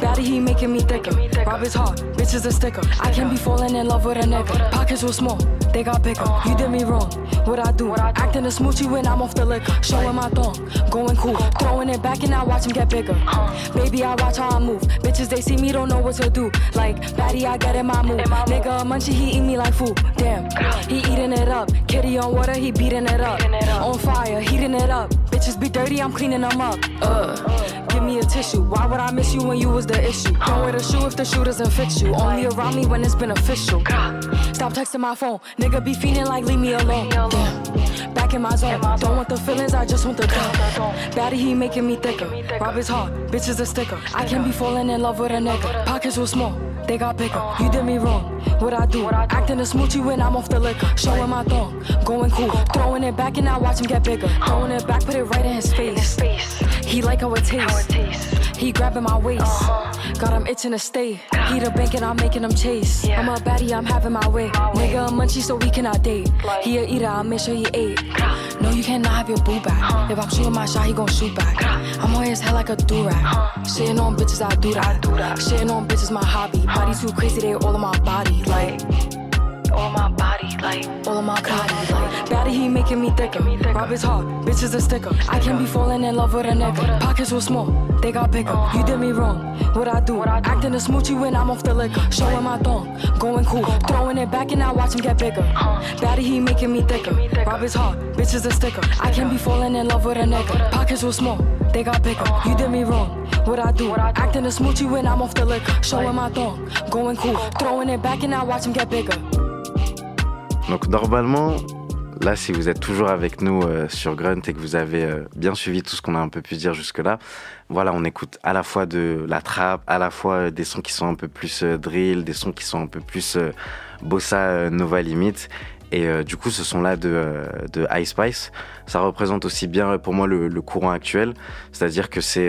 Body he making me thicker. Rob is hard, bitches a sticker. I can't be falling in love with a nigga. Pockets were small, they got bigger. You did me wrong. What I do? Acting a smoochie when I'm off the liquor. Showing my thong, going cool. Throwing it back and I watch him get bigger. Baby, I watch how I move. Bitches, they see me, don't know what to do. Like, baddie, I get in my mood. Nigga, munchie, he eat me like food. Damn, he eating it up. Kitty on water, he beating it up. On fire, heating it up. Bitches be dirty, I'm cleaning them up. Uh give me a tissue. Why would I miss you when you was the issue? Don't wear the shoe if the shoe doesn't fit you. Only around me when it's been official. Stop texting my phone. Nigga be feeling like leave me alone. Damn. Back in my zone. Don't want the feelings, I just want the dough. Daddy, he making me thicker. Rob is hard, bitch is a sticker. I can't be falling in love with a nigga. Pockets were small, they got bigger. You did me wrong, what I do? Acting a smoochie when I'm off the liquor. Showing my thong, going cool. Throwing it back and I watch him get bigger. Throwing it back, put it right in his face. He like how it tastes. He grabbing my waist. Got him itching to stay. He the bank and I'm making him chase. I'm a baddie, I'm having my way. Nigga a munchie, so we cannot date. He a eater, I'll make sure he ate. No, you cannot have your boo back. If I'm shooting my shot, he gon' shoot back. I'm always hell like a durag. Shitting on bitches, I do that. Shitting on bitches, my hobby. Body too crazy, they all in my body. Like, all my body, like all of my body, like Daddy, he making me thicker. Rob is hard, bitch is a sticker. I can't be falling in love with a nigga. Pockets were small, they got bigger. You did me wrong, what I do? Acting a smoochie when I'm off the liquor. Showing my thong, going cool, throwing it back and I watch him get bigger. Daddy, he making me thicker. Rob is hard, bitch is a sticker. I can't be falling in love with a nigga. Pockets were small, they got bigger. You did me wrong, what I do? Acting a smoochie when I'm off the liquor. Showing my thong, going cool, throwing it back and I watch him get bigger. Donc normalement, là, si vous êtes toujours avec nous euh, sur Grunt et que vous avez euh, bien suivi tout ce qu'on a un peu pu dire jusque-là, voilà, on écoute à la fois de la trap, à la fois euh, des sons qui sont un peu plus drill, des sons qui sont un peu plus bossa nova limite. Et du coup, ce son-là de, Ice Spice, ça représente aussi bien pour moi le, le courant actuel. C'est-à-dire que c'est,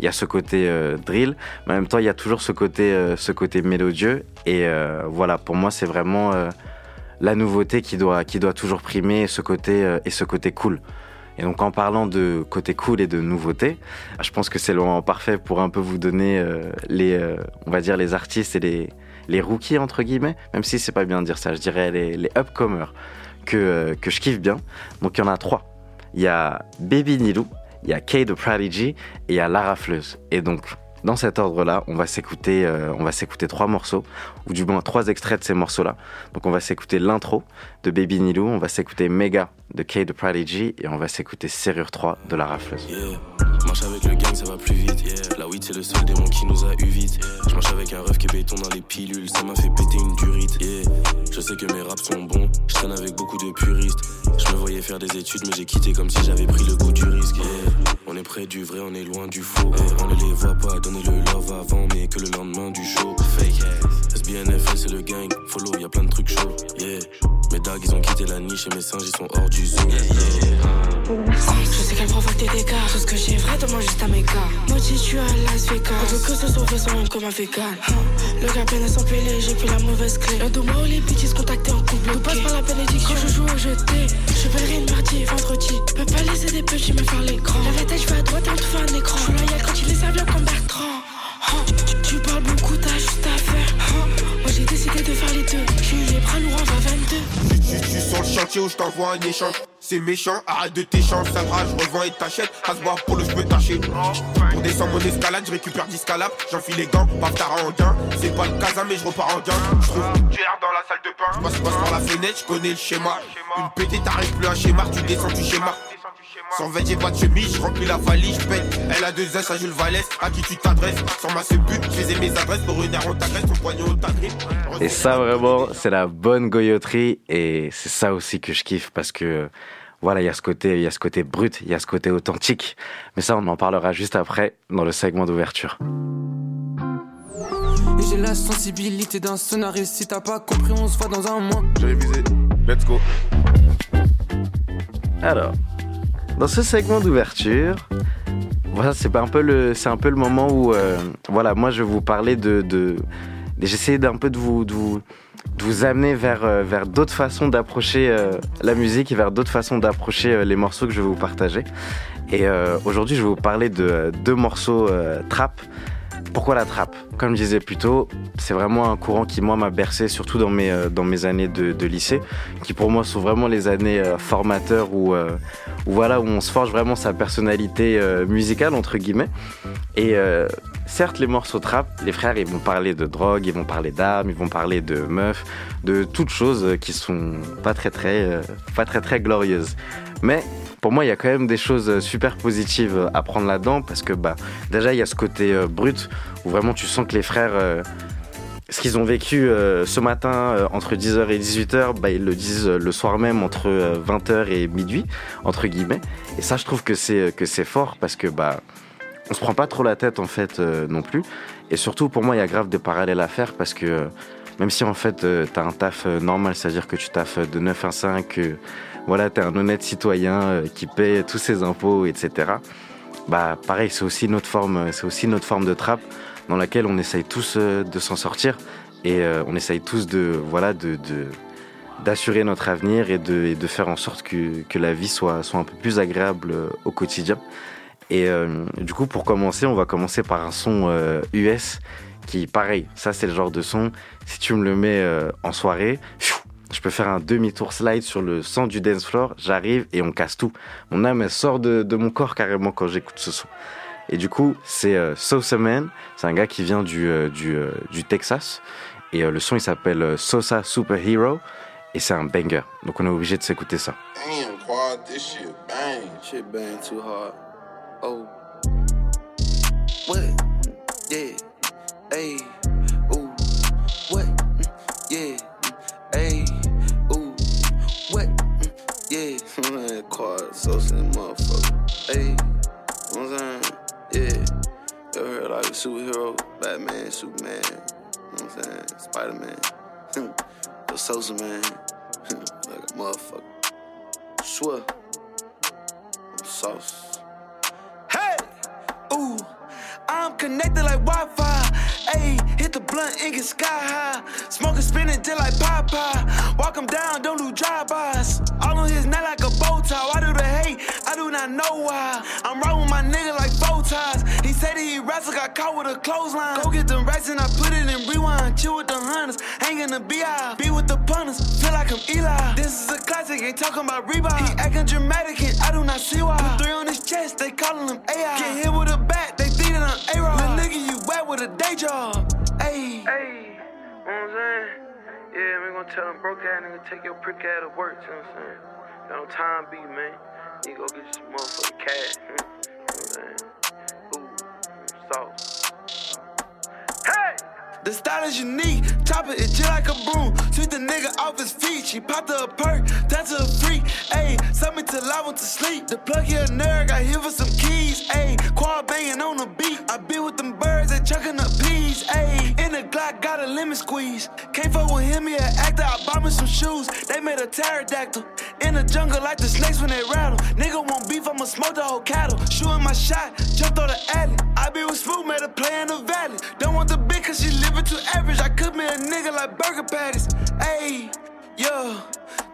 il y a ce côté drill, mais en même temps, il y a toujours ce côté, ce côté mélodieux. Et voilà, pour moi, c'est vraiment la nouveauté qui doit, toujours primer ce côté, euh, et ce côté cool. Et donc en parlant de côté cool et de nouveauté, je pense que c'est le moment parfait pour un peu vous donner euh, les, euh, on va dire les artistes et les, les rookies entre guillemets, même si c'est pas bien de dire ça, je dirais les, les upcomers que, je kiffe bien. Donc il y en a trois. Il y a Baby Nilou, il y a Kay de Prodigy et il y a Lara Fleuse. Et donc dans cet ordre-là, on va s'écouter, euh, on va s'écouter trois morceaux, ou du moins trois extraits de ces morceaux-là. Donc on va s'écouter l'intro de Baby Nilou, on va s'écouter Mega de K de Prodigy et on va s'écouter Serrure 3 de la rafleuse. C'est le seul démon qui nous a eu vite. Je marche avec un rêve qui est béton dans les pilules, ça m'a fait péter une durite. Je sais que mes raps sont bons, je traîne avec beaucoup de puristes. Je me voyais faire des études, mais j'ai quitté comme si j'avais pris le goût du risque. On est près du vrai, on est loin du faux. On ne les voit pas donner le love avant, mais que le lendemain du show. Fake SBNFL, c'est le gang. Follow, y a plein de trucs chauds. Yeah. Mes dagues, ils ont quitté la niche et mes singes, ils sont hors du zoo. Je sais qu'elle provoque des dégâts. Tout ce que j'ai vrai juste à mes gars. Moitié tu à Las Vegas. On veut que ce soit son comme un vegan. Le gars plein à s'empiler, j'ai pris la mauvaise clé. Un de moi les bitches contactés en couple. Tout passe par la bénédiction. Quand je joue au jeté, je pèlerai mardi, vendredi. Peux pas laisser des petits me faire l'écran. La tête, je vais à droite, un tout un écran. Je suis loyal quand il est servi comme Bertrand. Tu parles beaucoup, t'as juste à faire. Moi j'ai décidé de faire les deux. Je suis sur le chantier où je t'envoie un échange. C'est méchant, arrête de t'échanger, ça bras, je revends et t'achète. À se boire pour le je peux. Pour descendre mon escalade, je récupère 10 calabres. J'enfile les gants, bâtard en gain. C'est pas le casa, mais je repars en gain. Je trouve dans la salle de bain. Je passe, passe par la fenêtre, je connais le schéma. Une pétée, t'arrives plus un schéma, tu descends, tu schéma. Sans vêt, j'ai pas de chemise, je remplis la valise, je pète. Elle a deux S à Jules Vallès, à qui tu t'adresses. Sans ma but, je faisais mes adresses pour une on t'agresse, ton poignet, on t'agrippe. Et ça, vraiment, c'est la bonne goyoterie. Et c'est ça aussi que je kiffe parce que voilà, il y a ce côté, il y a ce côt brut, il y a ce côté authentique. Mais ça, on en parlera juste après dans le segment d'ouverture. Et j'ai la sensibilité d'un scénariste. Si t'as pas compris, on se voit dans un mois. J'ai visé. Let's go. Alors, dans ce segment d'ouverture, voilà, c'est un peu le, un peu le moment où, euh, voilà, moi je vais vous parler de, de j'essaie d'un peu de vous, de vous, de vous amener vers, euh, vers d'autres façons d'approcher euh, la musique et vers d'autres façons d'approcher les morceaux que je vais vous partager. Et aujourd'hui, je vais vous parler de deux morceaux trap pourquoi la trappe Comme je disais plus tôt, c'est vraiment un courant qui, moi, m'a bercé, surtout dans mes, euh, dans mes années de, lycée, qui pour moi sont vraiment les années euh, formateurs où, euh, où, voilà, où on se forge vraiment sa personnalité musicale, entre guillemets. Et certes, les morceaux trap, les frères, ils vont parler de drogue, ils vont parler d'armes, ils vont parler de meufs, de toutes choses qui sont pas très, très, pas très, très glorieuses. Mais pour moi, il y a quand même des choses super positives à prendre là-dedans parce que bah, déjà, il y a ce côté euh, brut où vraiment tu sens que les frères, euh, ce qu'ils ont vécu euh, ce matin euh, entre 10h et 18h, bah, ils le disent euh, le soir même entre 20h et minuit, entre guillemets. Et ça, je trouve que c'est que c'est fort parce que bah on se prend pas trop la tête en fait non plus. Et surtout pour moi, il y a grave de parallèles à faire parce que même si en fait tu as un taf normal, c'est-à-dire que tu taffes de 9 à 5, que voilà, tu un honnête citoyen qui paie tous ses impôts, etc. Bah pareil, c'est aussi notre forme, c'est aussi notre forme de trappe dans laquelle on essaye tous euh, de s'en sortir et euh, on essaye tous de voilà de, d'assurer notre avenir et de, de, faire en sorte que, que, la vie soit, soit un peu plus agréable euh, au quotidien. Et du coup, pour commencer, on va commencer par un son US qui, pareil, ça c'est le genre de son, si tu me le mets en soirée, je peux faire un demi-tour slide sur le son du dance floor, j'arrive et on casse tout. Mon âme elle sort de, de mon corps carrément quand j'écoute ce son. Et du coup, c'est euh, Sosa Man. C'est un gars qui vient du, euh, du, euh, du Texas. Et le son, il s'appelle Sosa Superhero. Et c'est un banger. Donc on est obligé de s'écouter ça. Damn, quad, this shit bang. Shit bang too hard. Oh. What? Hey. Ooh. What? Mm, yeah. Hey. Ooh. What? Mm, yeah. quad, Sosa motherfucker. Hey. You know what I'm saying? Yeah, you heard like a superhero? Batman, Superman, you know what I'm saying? Spider Man, the Sosa Man, like a motherfucker. Swear, I'm sauce. Hey, ooh, I'm connected like Wi Fi. Ayy, hit the blunt and get sky high. Smoking, spinning till like Popeye. Walk him down, don't do drive-bys. All on his neck like a bow tie. Why do the hate? I do not know why. I'm rolling my nigga like bow ties. He said he wrestle, got caught with a clothesline. Go get them racks and I put it in rewind. Chill with the hunters, hang in the BI. Be with the punters, feel like I'm Eli. This is a classic, ain't talking about Reebok. He acting dramatic and I do not see why. Put three on his chest, they calling him AI. Get hit with a bat, they think that A-Rod. Little nigga, you wet with a day job. Ayy. Hey, you know what I'm saying? Yeah, we gonna tell him broke ass nigga take your prick out of work, you know what I'm saying? Got no time be, man. You go get your motherfucking cash. Hmm? you know what I'm saying? Ooh, sauce. The style is unique, top it, it's just like a broom. Sweep the nigga off his feet, she popped her a perk, that's a freak. Ayy, suck me till I went to sleep. The plug here nerd, got here for some keys. Ayy, quad banging on the beat. I be with them birds, they chucking up peas. Ayy, in the Glock, got a lemon squeeze. Can't fuck with him, he an actor. I bought me some shoes, they made a pterodactyl. In the jungle, like the snakes when they rattle. Nigga want beef, I'ma smoke the whole cattle. Shooting my shot, jumped on the alley. I be with Smooth, made a play in the valley. Don't want the bitch, cause she living too average. I could be a nigga like burger patties. Ayy, yeah.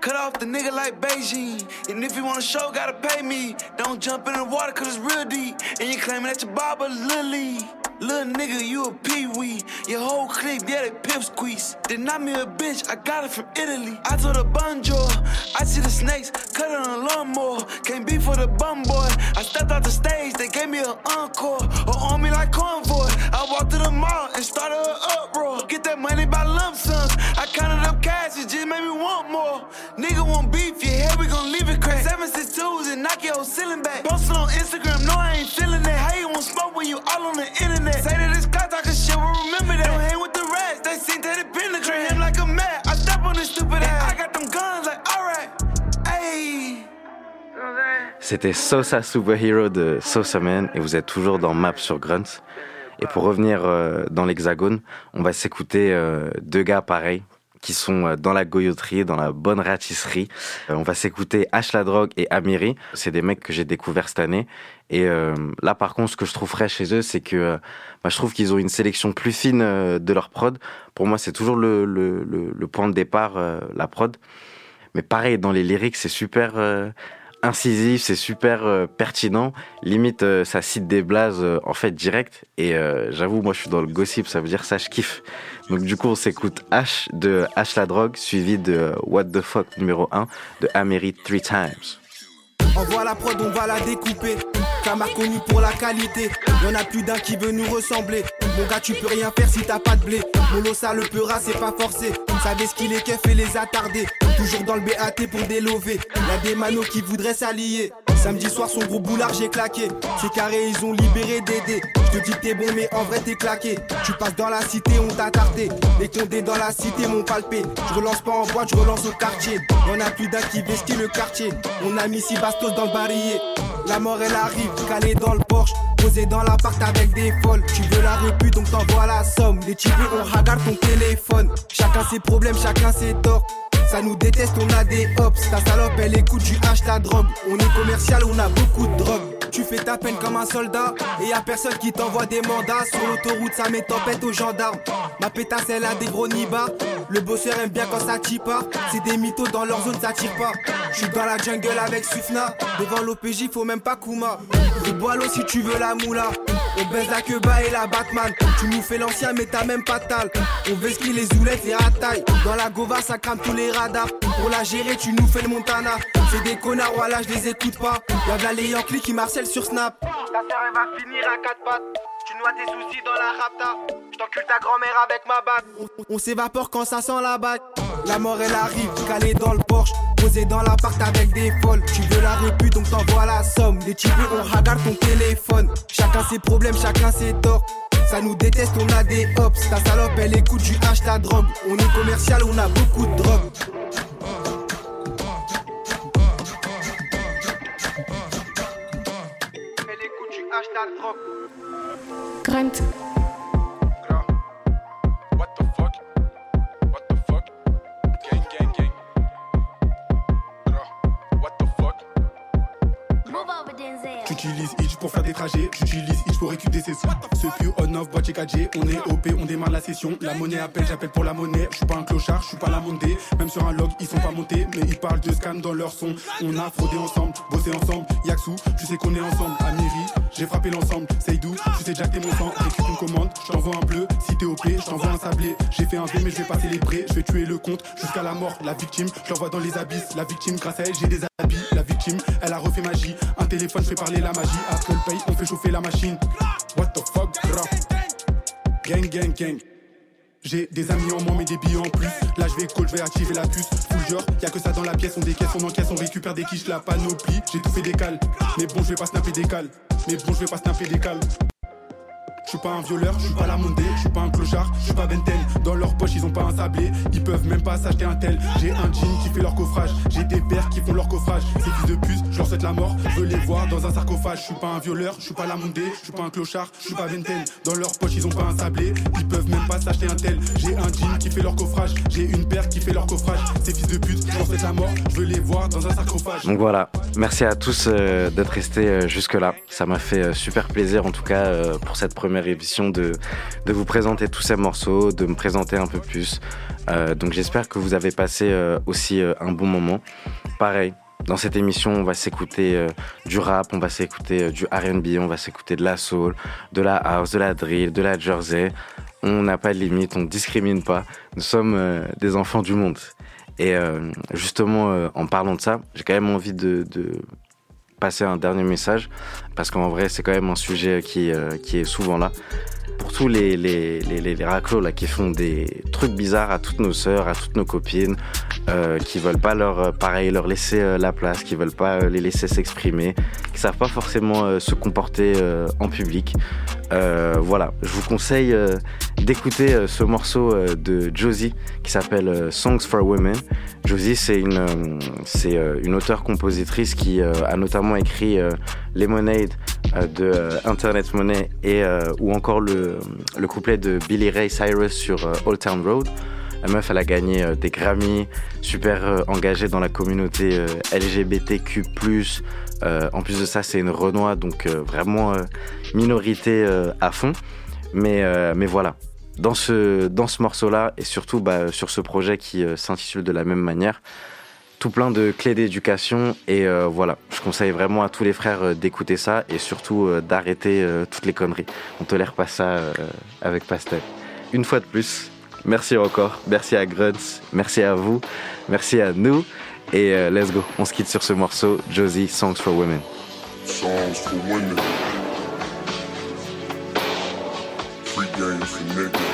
Cut off the nigga like Beijing. And if you want a show, gotta pay me. Don't jump in the water cause it's real deep. And you claiming that your barber Lily. Little nigga, you a pee-wee. Your whole clique, yeah, they pip squeeze. They not me a bitch, I got it from Italy. I told a bonjour, I see the snakes, cut it on a lawnmower. Can't be for the bum boy. I stepped off the stage, they gave me an encore. Or on me like convoy. I walked to the mall and started an uproar. Get that money by lump sums. I counted up cash, it just made me want more. Nigga want beef, yeah, here we gon' leave it crack. 762s and knock your ceiling back. Posted on Instagram, no, I ain't feeling that. How you want smoke when you all on the internet? C'était Sosa Superhero de Sosa Man et vous êtes toujours dans Map sur Grunts. Et pour revenir euh, dans l'hexagone, on va s'écouter euh, deux gars pareils qui sont euh, dans la goyoterie, dans la bonne ratisserie. on va s'écouter Ash la drogue et Amiri. C'est des mecs que j'ai découverts cette année et euh, là, par contre, ce que je trouve frais chez eux, c'est que euh, bah, je trouve qu'ils ont une sélection plus fine euh, de leur prod. Pour moi, c'est toujours le, point de départ, la prod. Mais pareil, dans les lyrics, c'est super incisif, c'est super pertinent. Limite, ça cite des blazes en fait direct. Et j'avoue, moi, je suis dans le gossip, ça veut dire ça, je kiffe. Donc du coup, on s'écoute H de H la drogue, suivi de What the fuck numéro 1 de Amery Three Times. Envoie la prod, on va la découper. Camar connu pour la qualité. Y'en a plus d'un qui veut nous ressembler. Mon gars, tu peux rien faire si t'as pas de blé. Mon ça le peura, c'est pas forcé. Savez ce qu'il est keuf et les attarder. Toujours dans le BAT pour délover. Y'a des manos qui voudraient s'allier. Samedi soir, son gros boulard, j'ai claqué. C'est carré, ils ont libéré Dédé. Je te dis t'es bon, mais en vrai t'es claqué. Tu passes dans la cité, on t'a tarté. Les condés dans la cité m'ont palpé. Je relance pas en boîte, je relance au quartier. Y'en a plus d'un qui vestit le quartier. On a mis six bastos dans le barillet. La mort elle arrive, calée dans le Porsche. Posé dans l'appart avec des folles. Tu veux la repu, donc t'envoies la somme. Les types on regarde ton téléphone. Chacun ses problèmes, chacun ses torts. Ça nous déteste, on a des hops. Ta salope, elle écoute du hache ta drogue. On est commercial, on a beaucoup de drogue. Tu fais ta peine comme un soldat. Et y a personne qui t'envoie des mandats. Sur l'autoroute, ça met tempête aux gendarmes. Ma pétasse, elle a des gros nibards. Le bosseur aime bien quand ça pas. C'est des mythos dans leur zone, ça tire pas. Je dans la jungle avec Sufna. Devant l'OPJ, faut même pas Kuma. Bois si tu veux la moula. On baisse la queue et la Batman. Tu nous fais l'ancien, mais t'as même pas tal. On vesquille les zoulettes et taille. Dans la Gova, ça crame tous les radars. Pour la gérer, tu nous fais le Montana. C'est des connards, voilà, je les écoute pas. Y'a de Yankees qui marcellent sur Snap. Ta elle va finir à quatre pattes. Tu noies tes soucis dans la rapta. J't'encule ta grand-mère avec ma bague. On, s'évapore quand ça sent la bague. La mort elle arrive, calée dans le Porsche. Posé dans l'appart avec des folles. Tu veux la répu donc t'envoies la somme. Les types on regarde ton téléphone. Chacun ses problèmes, chacun ses torts. Ça nous déteste, on a des hops. Ta salope, elle écoute du hache ta drogue. On est commercial, on a beaucoup de drogue. Elle écoute du hache ta drogue. J'utilise Itch pour faire des trajets, j'utilise Itch pour récupérer ses sous. Ce plus on-off, boîtier 4G, on est OP, on démarre la session. La monnaie appelle, j'appelle pour la monnaie. Je suis pas un clochard, je suis pas la montée. Même sur un log, ils sont pas montés, mais ils parlent de scam dans leur son. On a fraudé ensemble, bossé ensemble. Yaxou, tu sais qu'on est ensemble. Amiri, j'ai frappé l'ensemble. Seydou, tu sais déjà que t'es mon sang. J'écris une commande, je t'envoie un bleu. Si t'es OP, je t'envoie un sablé. J'ai fait un V, mais je vais pas célébrer. Je vais tuer le compte jusqu'à la mort. La victime, je l'envoie dans les abysses. La victime, grâce à elle, j'ai des habits. La victime, elle a refait magie. Un téléphone fait parler la magie. Apple paye, on fait chauffer la machine. What the fuck, bro? Gang, gang, gang. J'ai des amis en moins mais des billets en plus. Là je vais call, je vais activer la puce. Full genre, y'a que ça dans la pièce, on décaisse, on encaisse, on récupère des quiches, la panoplie. J'ai tout fait des. Mais bon, je vais pas snapper des cales. Mais bon, je vais pas snapper des cales. Je suis pas un violeur, je suis pas la mondée, je suis pas un clochard, je suis pas Benten. Dans leur poche, ils ont pas un sablé, ils peuvent même pas s'acheter un tel. J'ai un jean qui fait leur coffrage, j'ai des pères qui font leur coffrage. Ces fils de puce, je leur souhaite la mort, je veux les voir dans un sarcophage. Je suis pas un violeur, je suis pas la mondée, je suis pas un clochard, je suis pas Benten. Dans leur poche, ils ont pas un sablé, ils peuvent même pas s'acheter un tel. J'ai un jean qui fait leur coffrage, j'ai une paire qui fait leur coffrage. Ces fils de pute, je leur souhaite la mort, je veux les voir dans un sarcophage. Donc voilà, merci à tous euh, d'être restés euh, jusque-là. Ça m'a fait euh, super plaisir en tout cas pour cette première édition de de vous présenter tous ces morceaux, de me présenter un peu plus. Euh, donc j'espère que vous avez passé euh, aussi euh, un bon moment. Pareil, dans cette émission, on va s'écouter du rap, on va s'écouter du RB, on va s'écouter de la soul, de la house, de la drill, de la jersey. On n'a pas de limite, on ne discrimine pas. Nous sommes des enfants du monde. Et justement, en parlant de ça, j'ai quand même envie de, de, passer un dernier message, parce qu'en vrai, c'est quand même un sujet qui, qui est souvent là pour tous les, les, raclos qui font des trucs bizarres à toutes nos sœurs, à toutes nos copines, euh, qui veulent pas leur, euh, pareil, leur laisser euh, la place, qui veulent pas euh, les laisser s'exprimer, qui savent pas forcément se comporter en public. voilà, je vous conseille d'écouter ce morceau de Josie qui s'appelle Songs for Women. Josie, c'est une, c'est une auteure-compositrice qui a notamment écrit Lemonade de Internet Money et ou encore le, le couplet de Billy Ray Cyrus sur Old Town Road. La meuf, elle a gagné euh, des Grammy, super euh, engagée dans la communauté euh, LGBTQ+. en plus de ça, c'est une Renoir, donc vraiment minorité à fond. Mais, mais voilà, dans ce, dans ce morceau-là, et surtout bah, sur ce projet qui s'intitule de la même manière, tout plein de clés d'éducation. Et voilà, je conseille vraiment à tous les frères d'écouter ça et surtout d'arrêter toutes les conneries. On tolère pas ça avec Pastel. Une fois de plus, Merci encore. Merci à Grunts. Merci à vous. Merci à nous. Et euh, let's go. On se quitte sur ce morceau. Josie, Songs for Women. Songs for Women. Free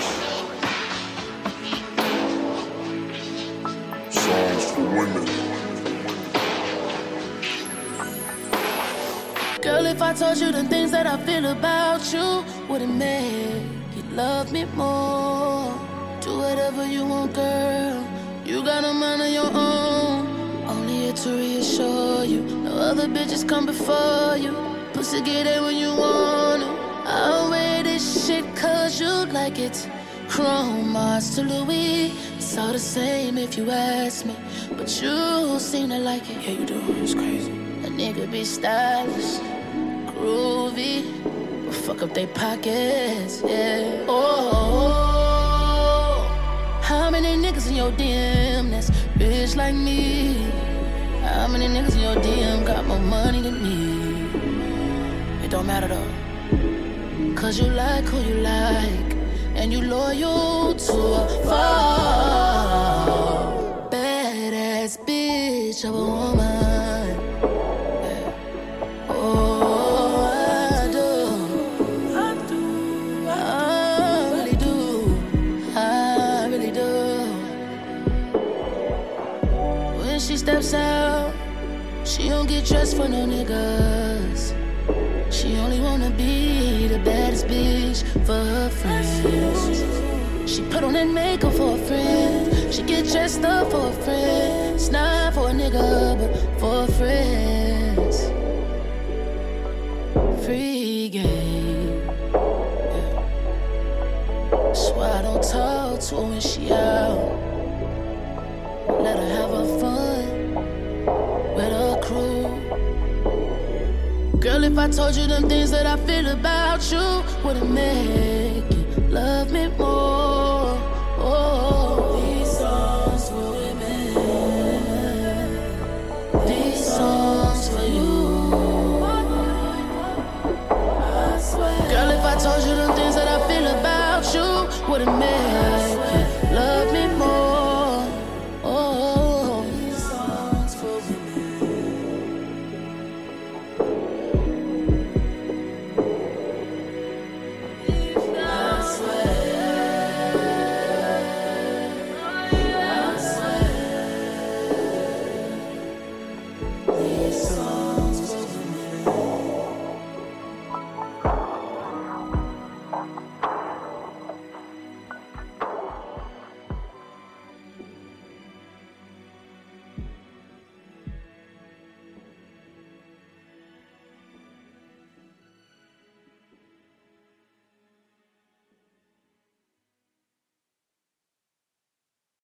I told you the things that I feel about you, would it make you love me more? Do whatever you want, girl. You got a mind of your own. Only here to reassure you. No other bitches come before you. Pussy get it when you want it. I'll wear this shit cause you like it. Chrome Mars to Louis. It's all the same if you ask me. But you seem to like it. Yeah, you do. It's crazy. A nigga be stylish groovy. But fuck up they pockets, yeah. Oh, oh, how many niggas in your DM that's like me? How many niggas in your DM got more money than me? It don't matter though. Cause you like who you like, and you loyal to a fall. Badass bitch of a woman. Steps out, she don't get dressed for no niggas. She only wanna be the baddest bitch for her friends. She put on that makeup for a friend. She get dressed up for a friend. It's not for a nigga, but for friends. Free game. Yeah. Swear I don't talk to her when she out. Let her have Girl, if I told you them things that I feel about you, would it make you love me more?